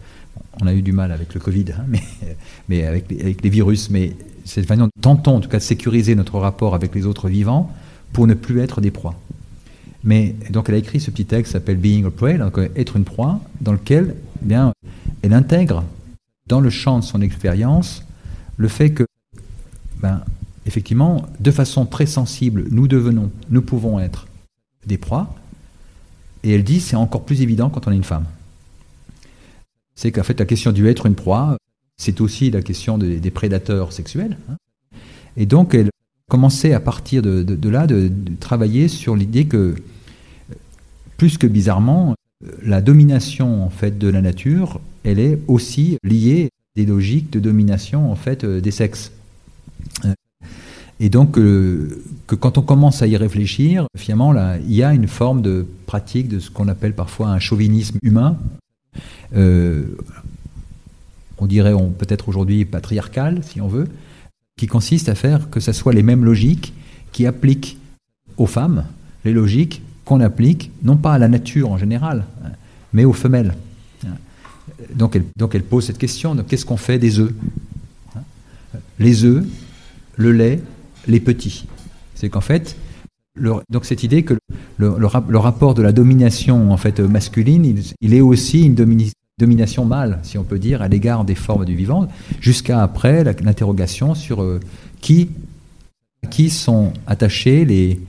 on a eu du mal avec le Covid, hein, mais, avec, les, virus. Mais c'est façon, tentons en tout cas de sécuriser notre rapport avec les autres vivants pour ne plus être des proies. Mais donc elle a écrit ce petit texte qui s'appelle Being a Prey, donc euh, être une proie, dans lequel eh elle intègre dans le champ de son expérience le fait que, ben, effectivement, de façon très sensible, nous devenons, nous pouvons être des proies. Et elle dit c'est encore plus évident quand on est une femme. C'est qu'en fait la question du être une proie, c'est aussi la question des, prédateurs sexuels. Hein. Et donc elle commençait à partir de, là de, travailler sur l'idée que, plus que bizarrement, la domination en de la nature, elle est aussi liée à des logiques de domination en fait des sexes. Et donc, euh, que quand on commence à y réfléchir, finalement, il y a une forme de pratique de ce qu'on appelle parfois un chauvinisme humain. Euh, on dirait peut-être aujourd'hui patriarcal, si on veut, qui consiste à faire que ce soit les mêmes logiques qui appliquent aux femmes, les logiques qu'on applique non pas à la nature en général, mais aux femelles. Donc elle, donc elle pose cette question, qu'est-ce qu'on fait des œufs Les œufs, le lait, les petits. C'est qu'en fait, donc cette idée que le, rapport de la domination en fait masculine, il, est aussi une domination mâle, si on peut dire, à l'égard des formes du vivant, jusqu'à après l'interrogation sur euh, qui, qui sont attachés les,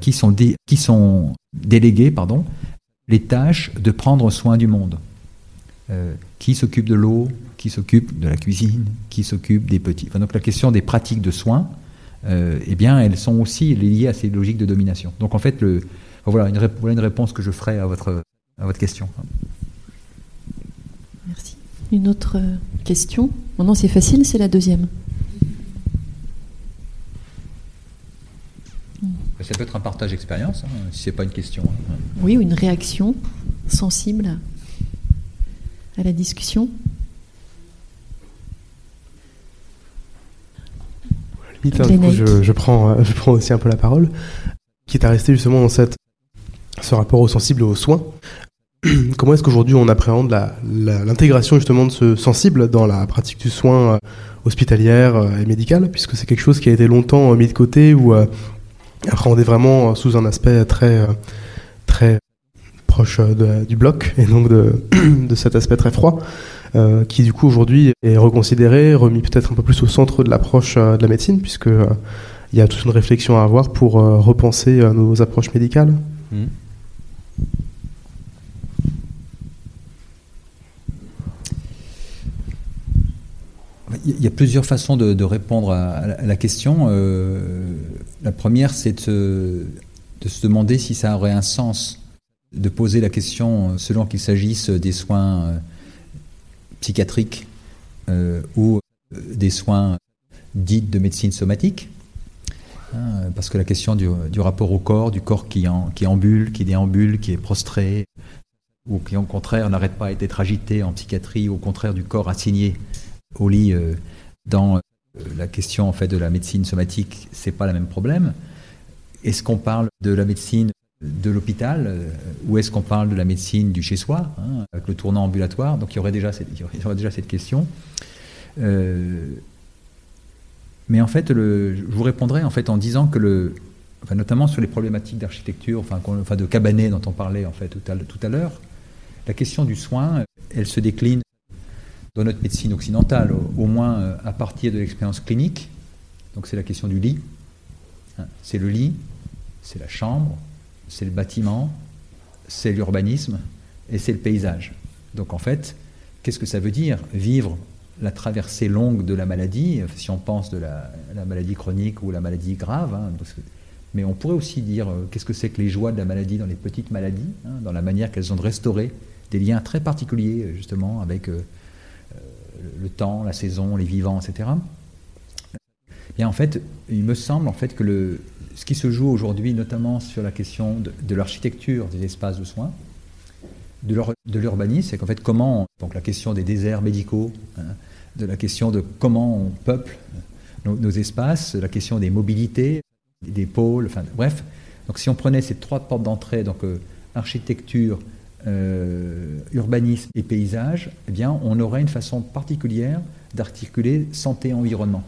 qui sont, qui sont délégués, pardon, les tâches de prendre soin du monde. Euh, qui s'occupe de l'eau, qui s'occupe de la cuisine, qui s'occupe des petits. donc la question des pratiques de soins, euh, eh bien, elles sont aussi liées à ces logiques de domination. Donc, en fait, le, voilà, une, voilà une réponse que je ferai à votre, à votre question. Merci. Une autre question? Non, c'est facile, c'est la deuxième. Ça peut être un partage d'expérience, hein, si ce n'est pas une question. Hein. Oui, ou une réaction sensible à la discussion. Je, prends, euh, je prends aussi un peu la parole, qui est à rester justement dans cette, ce rapport au sensible et aux soins. Comment est-ce qu'aujourd'hui on appréhende l'intégration justement de ce sensible dans la pratique du soin euh, hospitalière euh, et médicale, puisque c'est quelque chose qui a été longtemps mis de côté ou appréhendé vraiment sous un aspect très, très proche du bloc et donc de, de cet aspect très froid. Euh, qui du coup aujourd'hui est reconsidéré, remis peut-être un peu plus au centre de l'approche euh, de la médecine, puisque euh, il y a toute une réflexion à avoir pour repenser nos approches médicales. Mmh. Il y a plusieurs façons de, répondre à, la question. la première, c'est de, de, se demander si ça aurait un sens de poser la question selon qu'il s'agisse des soins psychiatriques euh, ou euh, des soins dits de médecine somatique. Hein, parce que la question du, rapport au corps, du corps qui, qui ambule, qui déambule, qui est prostré, ou qui au contraire n'arrête pas d'être agité en psychiatrie, ou au contraire du corps assigné au lit euh, dans la question en fait de la médecine somatique, c'est pas le même problème. Est-ce qu'on parle de la médecine de l'hôpital euh, ou est-ce qu'on parle de la médecine du chez-soi, hein, avec le tournant ambulatoire Donc il y aurait déjà cette, il y aurait déjà cette question. Euh, mais en fait, le, je vous répondrai en fait en disant que le, enfin, notamment sur les problématiques d'architecture, enfin, enfin, de cabanet dont on parlait en fait tout à, tout à l'heure, la question du soin, elle se décline dans notre médecine occidentale, au, moins euh, à partir de l'expérience clinique. Donc c'est la question du lit. Hein, c'est le lit, c'est la chambre, c'est le bâtiment, c'est l'urbanisme et c'est le paysage. Donc en fait, qu'est-ce que ça veut dire vivre la traversée longue de la maladie, si on pense de la, maladie chronique ou la maladie grave, hein, Mais on pourrait aussi dire qu'est-ce que c'est que les joies de la maladie dans les petites maladies, hein, dans la manière qu'elles ont de restaurer des liens très particuliers justement avec le temps, la saison, les vivants, etc. Et en fait, il me semble en fait que le, ce qui se joue aujourd'hui, notamment sur la question de, l'architecture des espaces de soins, de l'urbanisme, c'est qu'en fait comment, donc la question des déserts médicaux, hein, de la question de comment on peuple nos, espaces, la question des mobilités, des pôles, enfin bref. Donc si on prenait ces trois portes d'entrée, donc euh, architecture, euh, urbanisme et paysage, eh bien on aurait une façon particulière d'articuler santé et environnement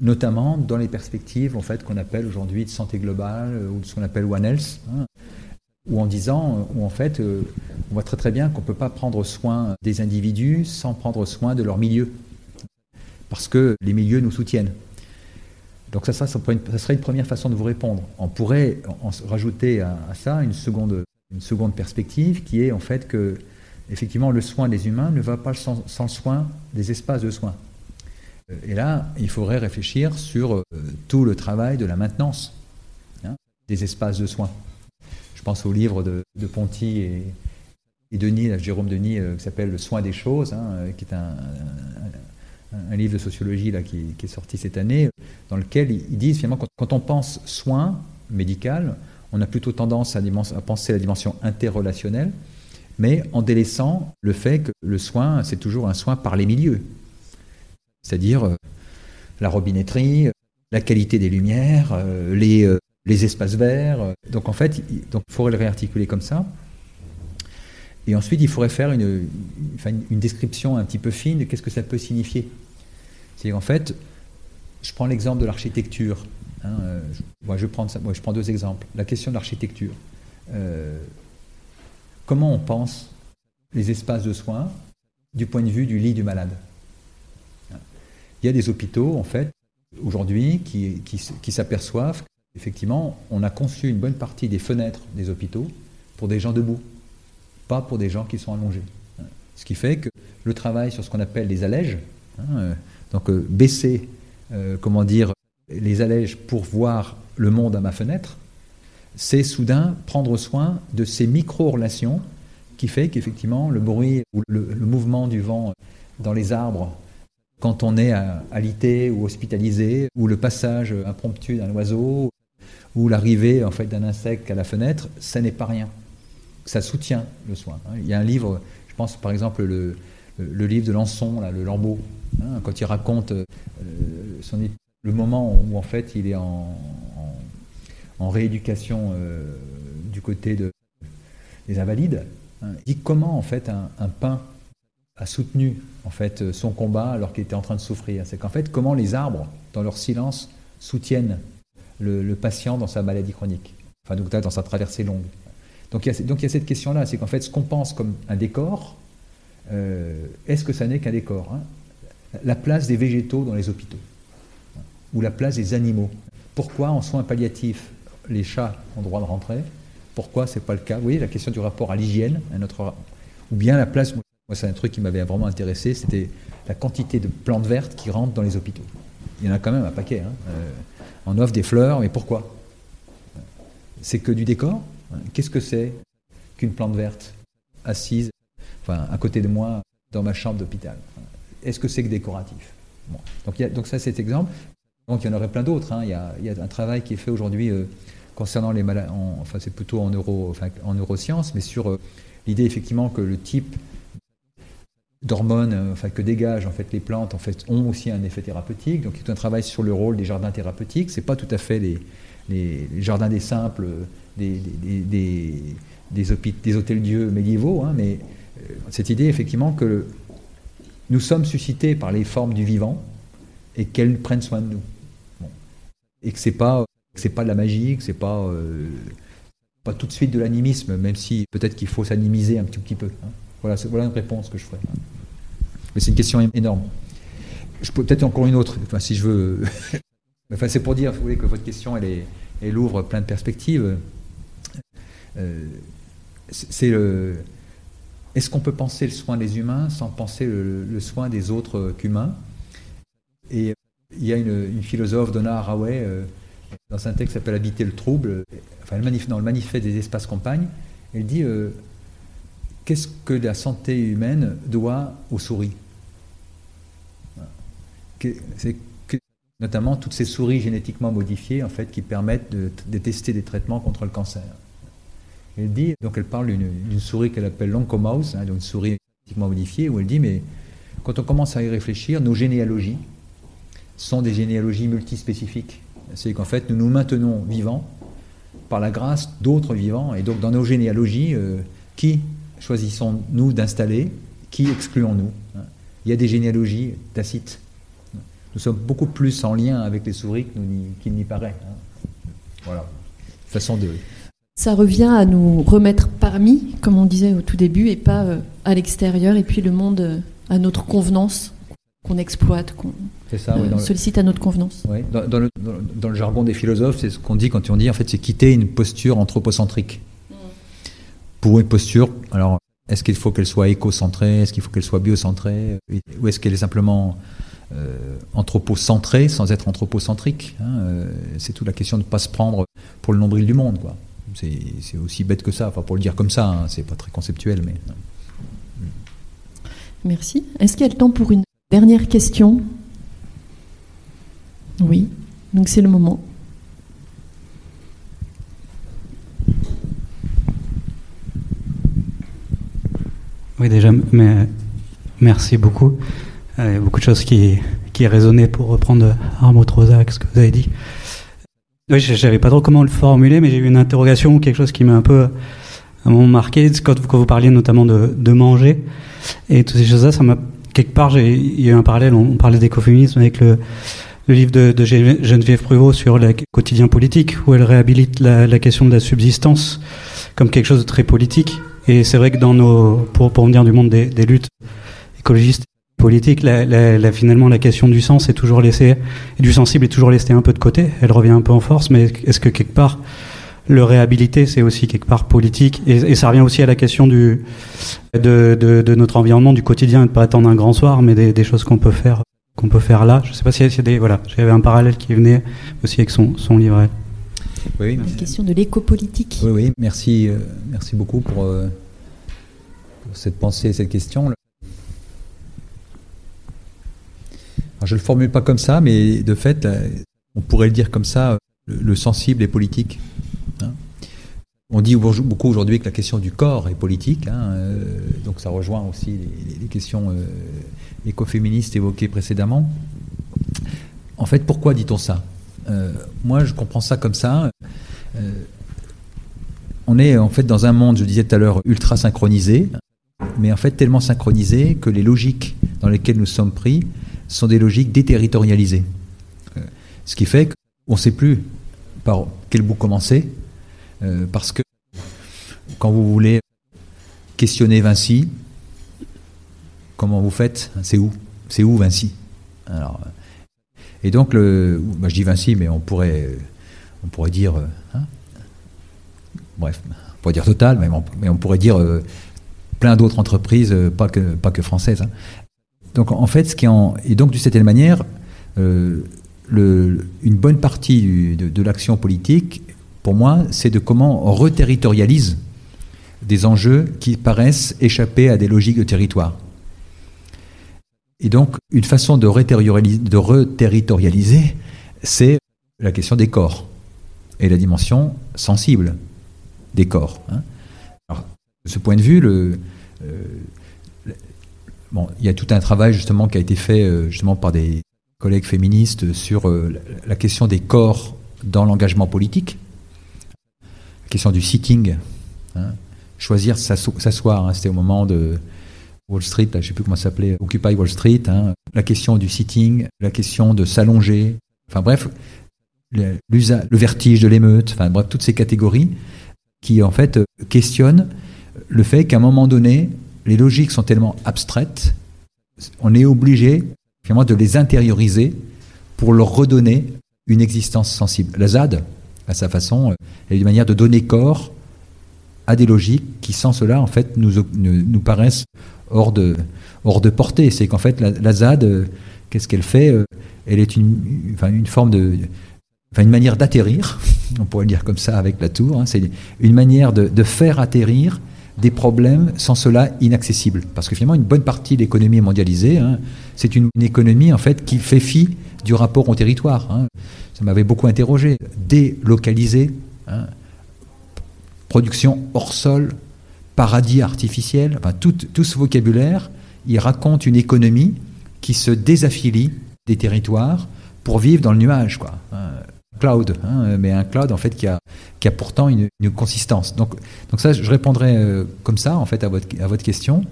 notamment dans les perspectives qu'on appelle aujourd'hui de santé globale euh, ou de ce qu'on appelle One Health, hein, ou en disant, euh, en fait, euh, on voit très très bien qu'on ne peut pas prendre soin des individus sans prendre soin de leur milieu, parce que les milieux nous soutiennent. Donc ça, serait une première façon de vous répondre. On pourrait rajouter à, ça une seconde, perspective qui est en fait que effectivement le soin des humains ne va pas sans, sans soin des espaces de soins. Et là, il faudrait réfléchir sur euh, tout le travail de la maintenance hein, des espaces de soins. Je pense au livre de, Ponty et, Denis, Jérôme Denis, euh, qui s'appelle Le soin des choses, hein, euh, qui est un, livre de sociologie là, qui, est sorti cette année, dans lequel ils disent finalement quand, quand on pense soin médical, on a plutôt tendance à, à penser la dimension interrelationnelle, mais en délaissant le fait que le soin, c'est toujours un soin par les milieux c'est-à-dire euh, la robinetterie, euh, la qualité des lumières, euh, les, espaces verts. Donc en fait, il faudrait le réarticuler comme ça. Et ensuite, il faudrait faire une, description un petit peu fine de qu'est-ce que ça peut signifier. C'est-à-dire en fait, je prends l'exemple de l'architecture. Hein, je moi, je prends deux exemples. La question de l'architecture. comment on pense les espaces de soins du point de vue du lit du malade? Il y a des hôpitaux, en fait, aujourd'hui, qui, s'aperçoivent qu'effectivement, on a conçu une bonne partie des fenêtres des hôpitaux pour des gens debout, pas pour des gens qui sont allongés. Ce qui fait que le travail sur ce qu'on appelle les allèges, hein, euh, donc euh, baisser, euh, comment dire, les allèges pour voir le monde à ma fenêtre, c'est soudain prendre soin de ces micro-relations qui fait qu'effectivement le bruit ou le, mouvement du vent dans les arbres quand on est alité ou hospitalisé, ou le passage impromptu d'un oiseau, ou l'arrivée en fait d'un insecte à la fenêtre, ça n'est pas rien. Ça soutient le soin. Hein. Il y a un livre, je pense par exemple le, le livre de Lançon, le Lambeau, hein, quand il raconte euh, son, le moment où en fait il est en, en, rééducation euh, du côté de, des invalides, hein. il dit comment en fait un pain a soutenu en fait son combat alors qu'il était en train de souffrir. C'est qu'en fait comment les arbres, dans leur silence, soutiennent le, patient dans sa maladie chronique, enfin donc dans sa traversée longue. Donc il y a, donc il y a cette question-là, c'est qu'en fait ce qu'on pense comme un décor, euh, est-ce que ça n'est qu'un décor hein? La place des végétaux dans les hôpitaux, ou la place des animaux. Pourquoi en soins palliatifs les chats ont droit de rentrer? Pourquoi c'est pas le cas? Vous voyez la question du rapport à l'hygiène, ou bien la place moi, c'est un truc qui m'avait vraiment intéressé, c'était la quantité de plantes vertes qui rentrent dans les hôpitaux. Il y en a quand même un paquet. Hein. Euh, on offre des fleurs, mais pourquoi? C'est que du décor? Qu'est-ce que c'est qu'une plante verte assise enfin, à côté de moi dans ma chambre d'hôpital? Est-ce que c'est que décoratif? Donc, ça, c'est exemple. Donc il y en aurait plein d'autres. Hein. Il, y a un travail qui est fait aujourd'hui euh, concernant les maladies, enfin c'est plutôt en, en neurosciences, mais sur euh, l'idée effectivement que le type d'hormones euh, que dégagent en fait, les plantes ont aussi un effet thérapeutique. Donc il y a un travail sur le rôle des jardins thérapeutiques. Ce n'est pas tout à fait les, jardins des simples, des, des, des, des, des hôtels-dieux médiévaux, hein, mais euh, cette idée effectivement que nous sommes suscités par les formes du vivant et qu'elles prennent soin de nous. Et que ce n'est pas, pas de la magie, que ce n'est pas, euh, pas tout de suite de l'animisme, même si peut-être qu'il faut s'animiser un petit, petit peu. Hein. Voilà, une réponse que je ferai. Mais c'est une question énorme. Je peux peut-être encore une autre, enfin, si je veux. c'est pour dire, vous que votre question, elle, ouvre plein de perspectives. Euh, c'est. Est-ce qu'on peut penser le soin des humains sans penser le, soin des autres qu'humains? Et il y a une, philosophe, Donna Haraway, euh, dans un texte qui s'appelle Habiter le trouble, enfin, dans le manifeste des espaces campagnes, elle dit qu'est-ce que la santé humaine doit aux souris C'est notamment toutes ces souris génétiquement modifiées en fait qui permettent de, tester des traitements contre le cancer. Elle dit, donc elle parle d'une souris qu'elle appelle l'oncomouse, hein, une souris génétiquement modifiée, où elle dit mais quand on commence à y réfléchir, nos généalogies sont des généalogies multispécifiques. C'est qu'en fait nous nous maintenons vivants par la grâce d'autres vivants, et donc dans nos généalogies, euh, qui choisissons-nous d'installer, qui excluons-nous hein Il y a des généalogies tacites nous sommes beaucoup plus en lien avec les souris qu'il n'y paraît. Hein. Voilà, façon de. Ça revient à nous remettre parmi, comme on disait au tout début, et pas euh, à l'extérieur, et puis le monde euh, à notre convenance, qu'on exploite, qu'on euh, sollicite à notre convenance. Oui. Dans, le, dans, le, jargon des philosophes, c'est ce qu'on dit quand on dit, en fait, c'est quitter une posture anthropocentrique. Pour une posture, alors, est-ce qu'il faut qu'elle soit écocentrée, est-ce qu'il faut qu'elle soit biocentrée, ou est-ce qu'elle est simplement euh, anthropocentré sans être anthropocentrique. Hein, euh, c'est toute la question de ne pas se prendre pour le nombril du monde. Quoi. C'est, aussi bête que ça, enfin, pour le dire comme ça, hein, c'est pas très conceptuel. mais. Merci. Est-ce qu'il y a le temps pour une dernière question? Oui, donc c'est le moment. Oui, déjà, mais merci beaucoup. Il y a beaucoup de choses qui, qui résonnaient pour reprendre Arnaud Trozac, ce que vous avez dit. Oui, je savais pas trop comment le formuler, mais j'ai eu une interrogation quelque chose qui m'a un peu marqué quand, vous parliez notamment de, manger et toutes ces choses-là. Ça m'a quelque part, il y a eu un parallèle. On, parlait d'écoféminisme avec le, livre de, Geneviève Pruvot sur le quotidien politique, où elle réhabilite la, question de la subsistance comme quelque chose de très politique. Et c'est vrai que dans nos, pour, pour venir du monde des, luttes écologistes politique, la, finalement, la question du sens est toujours laissée, du sensible est toujours laissée un peu de côté. Elle revient un peu en force, mais est-ce que quelque part, le réhabiliter, c'est aussi quelque part politique? Et, ça revient aussi à la question du, de, de, notre environnement, du quotidien, de ne pas attendre un grand soir, mais des, choses qu'on peut faire peut faire là. Je sais pas si a des... Voilà, j'avais un parallèle qui venait aussi avec son, son livret. Oui, la question de l'éco-politique. Oui, oui, merci, euh, merci beaucoup pour, euh, pour cette pensée, cette question. je ne le formule pas comme ça, mais de fait, euh, on pourrait le dire comme ça, le, sensible est politique. Hein. On dit beaucoup aujourd'hui que la question du corps est politique, hein, euh, donc ça rejoint aussi les, questions euh, écoféministes évoquées précédemment. En fait, pourquoi dit-on ça? Moi, je comprends ça comme ça. on est en fait dans un monde, je disais tout à l'heure, ultra synchronisé, mais en fait tellement synchronisé que les logiques dans lesquelles nous sommes pris sont des logiques déterritorialisées. Euh, ce qui fait qu'on ne sait plus par quel bout commencer, euh, parce que quand vous voulez questionner Vinci, comment vous faites? C'est où? C'est où Vinci? Et donc, le, bah, je dis Vinci, mais on pourrait, pourrait dire, euh, hein bref, on pourrait dire Total, mais on, pourrait dire plein d'autres entreprises, pas que, françaises. Hein. Donc en fait, ce qui en, et donc d'une certaine manière, euh, une bonne partie de, l'action politique, pour moi, c'est de comment on reterritorialise des enjeux qui paraissent échapper à des logiques de territoire. Et donc, une façon de reterritorialiser, c'est la question des corps et la dimension sensible des corps. Hein. Alors, de ce point de vue, euh, il y a tout un travail justement qui a été fait euh, justement par des collègues féministes sur euh, la question des corps dans l'engagement politique, la question du sitting, hein, choisir s'asseoir, hein, c'était au moment de Wall Street, je ne sais plus comment ça s'appelait, Occupy Wall Street, hein, la question du sitting, la question de s'allonger, enfin bref, le, le vertige de l'émeute, enfin bref, toutes ces catégories qui en fait questionnent le fait qu'à un moment donné, les logiques sont tellement abstraites, on est obligé finalement de les intérioriser pour leur redonner une existence sensible. La ZAD, à sa façon, est une manière de donner corps à des logiques qui, sans cela, en fait, nous, nous paraissent hors de, hors de portée. C'est qu'en fait, la, ZAD, qu'est-ce qu'elle fait Elle est une, enfin, une forme de, enfin une manière d'atterrir, on pourrait le dire comme ça avec la tour, hein, c'est une manière de, faire atterrir des problèmes sans cela inaccessibles. Parce que finalement, une bonne partie de l'économie mondialisée, hein, c'est une, économie en fait qui fait fi du rapport au territoire. Hein. Ça m'avait beaucoup interrogé. Délocaliser, production hors sol, paradis artificiel, enfin, tout, ce vocabulaire, il raconte une économie qui se désaffilie des territoires pour vivre dans le nuage, quoi. cloud, hein, mais un cloud en fait qui a, qui a pourtant une, consistance. Donc, donc ça, je répondrai euh, comme ça en fait à votre, à votre question.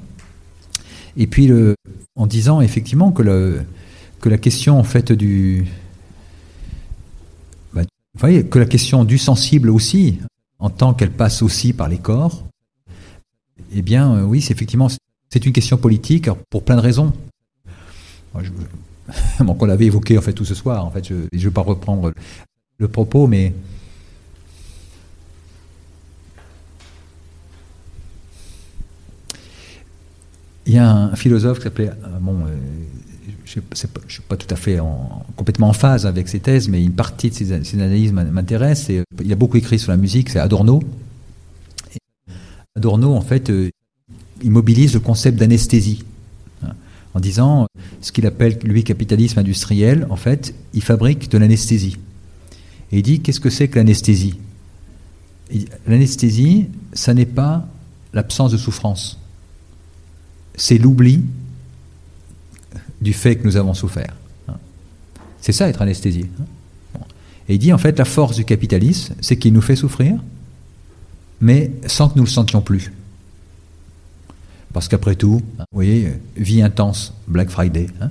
Et puis en disant effectivement que, que la question en fait du, bah, vous voyez, que la question du sensible aussi, en tant qu'elle passe aussi par les corps, eh bien euh, oui, c'est effectivement c'est une question politique pour plein de raisons. on l'avait évoqué en fait tout ce soir. En fait, je ne vais pas reprendre le propos, mais il y a un philosophe qui s'appelait euh, euh, je ne suis pas tout à fait en, complètement en phase avec ses thèses, mais une partie de ses, analyses m'intéresse. il a beaucoup écrit sur la musique, c'est Adorno. Adorno, en fait, euh, il mobilise le concept d'anesthésie en disant ce qu'il appelle, lui, capitalisme industriel, en fait, il fabrique de l'anesthésie. Et il dit, qu'est-ce que c'est que l'anesthésie? L'anesthésie, ça n'est pas l'absence de souffrance. C'est l'oubli du fait que nous avons souffert. C'est ça être anesthésié. Et il dit, en fait, la force du capitalisme, c'est qu'il nous fait souffrir, mais sans que nous le sentions plus. Parce qu'après tout, vous voyez, vie intense, Black Friday. Hein.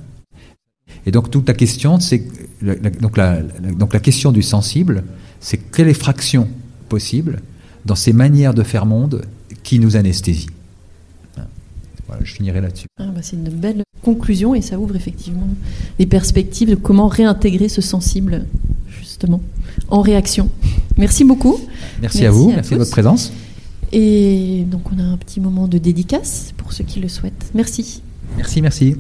et donc toute la question, c'est donc la, donc la question du sensible, c'est quelle est fraction possible dans ces manières de faire monde qui nous anesthésient. Voilà, je finirai là-dessus. Ah bah c'est une belle conclusion et ça ouvre effectivement les perspectives de comment réintégrer ce sensible justement en réaction. Merci beaucoup. Merci, à vous, merci de votre présence. Et donc on a un petit moment de dédicace pour ceux qui le souhaitent. Merci. Merci, merci.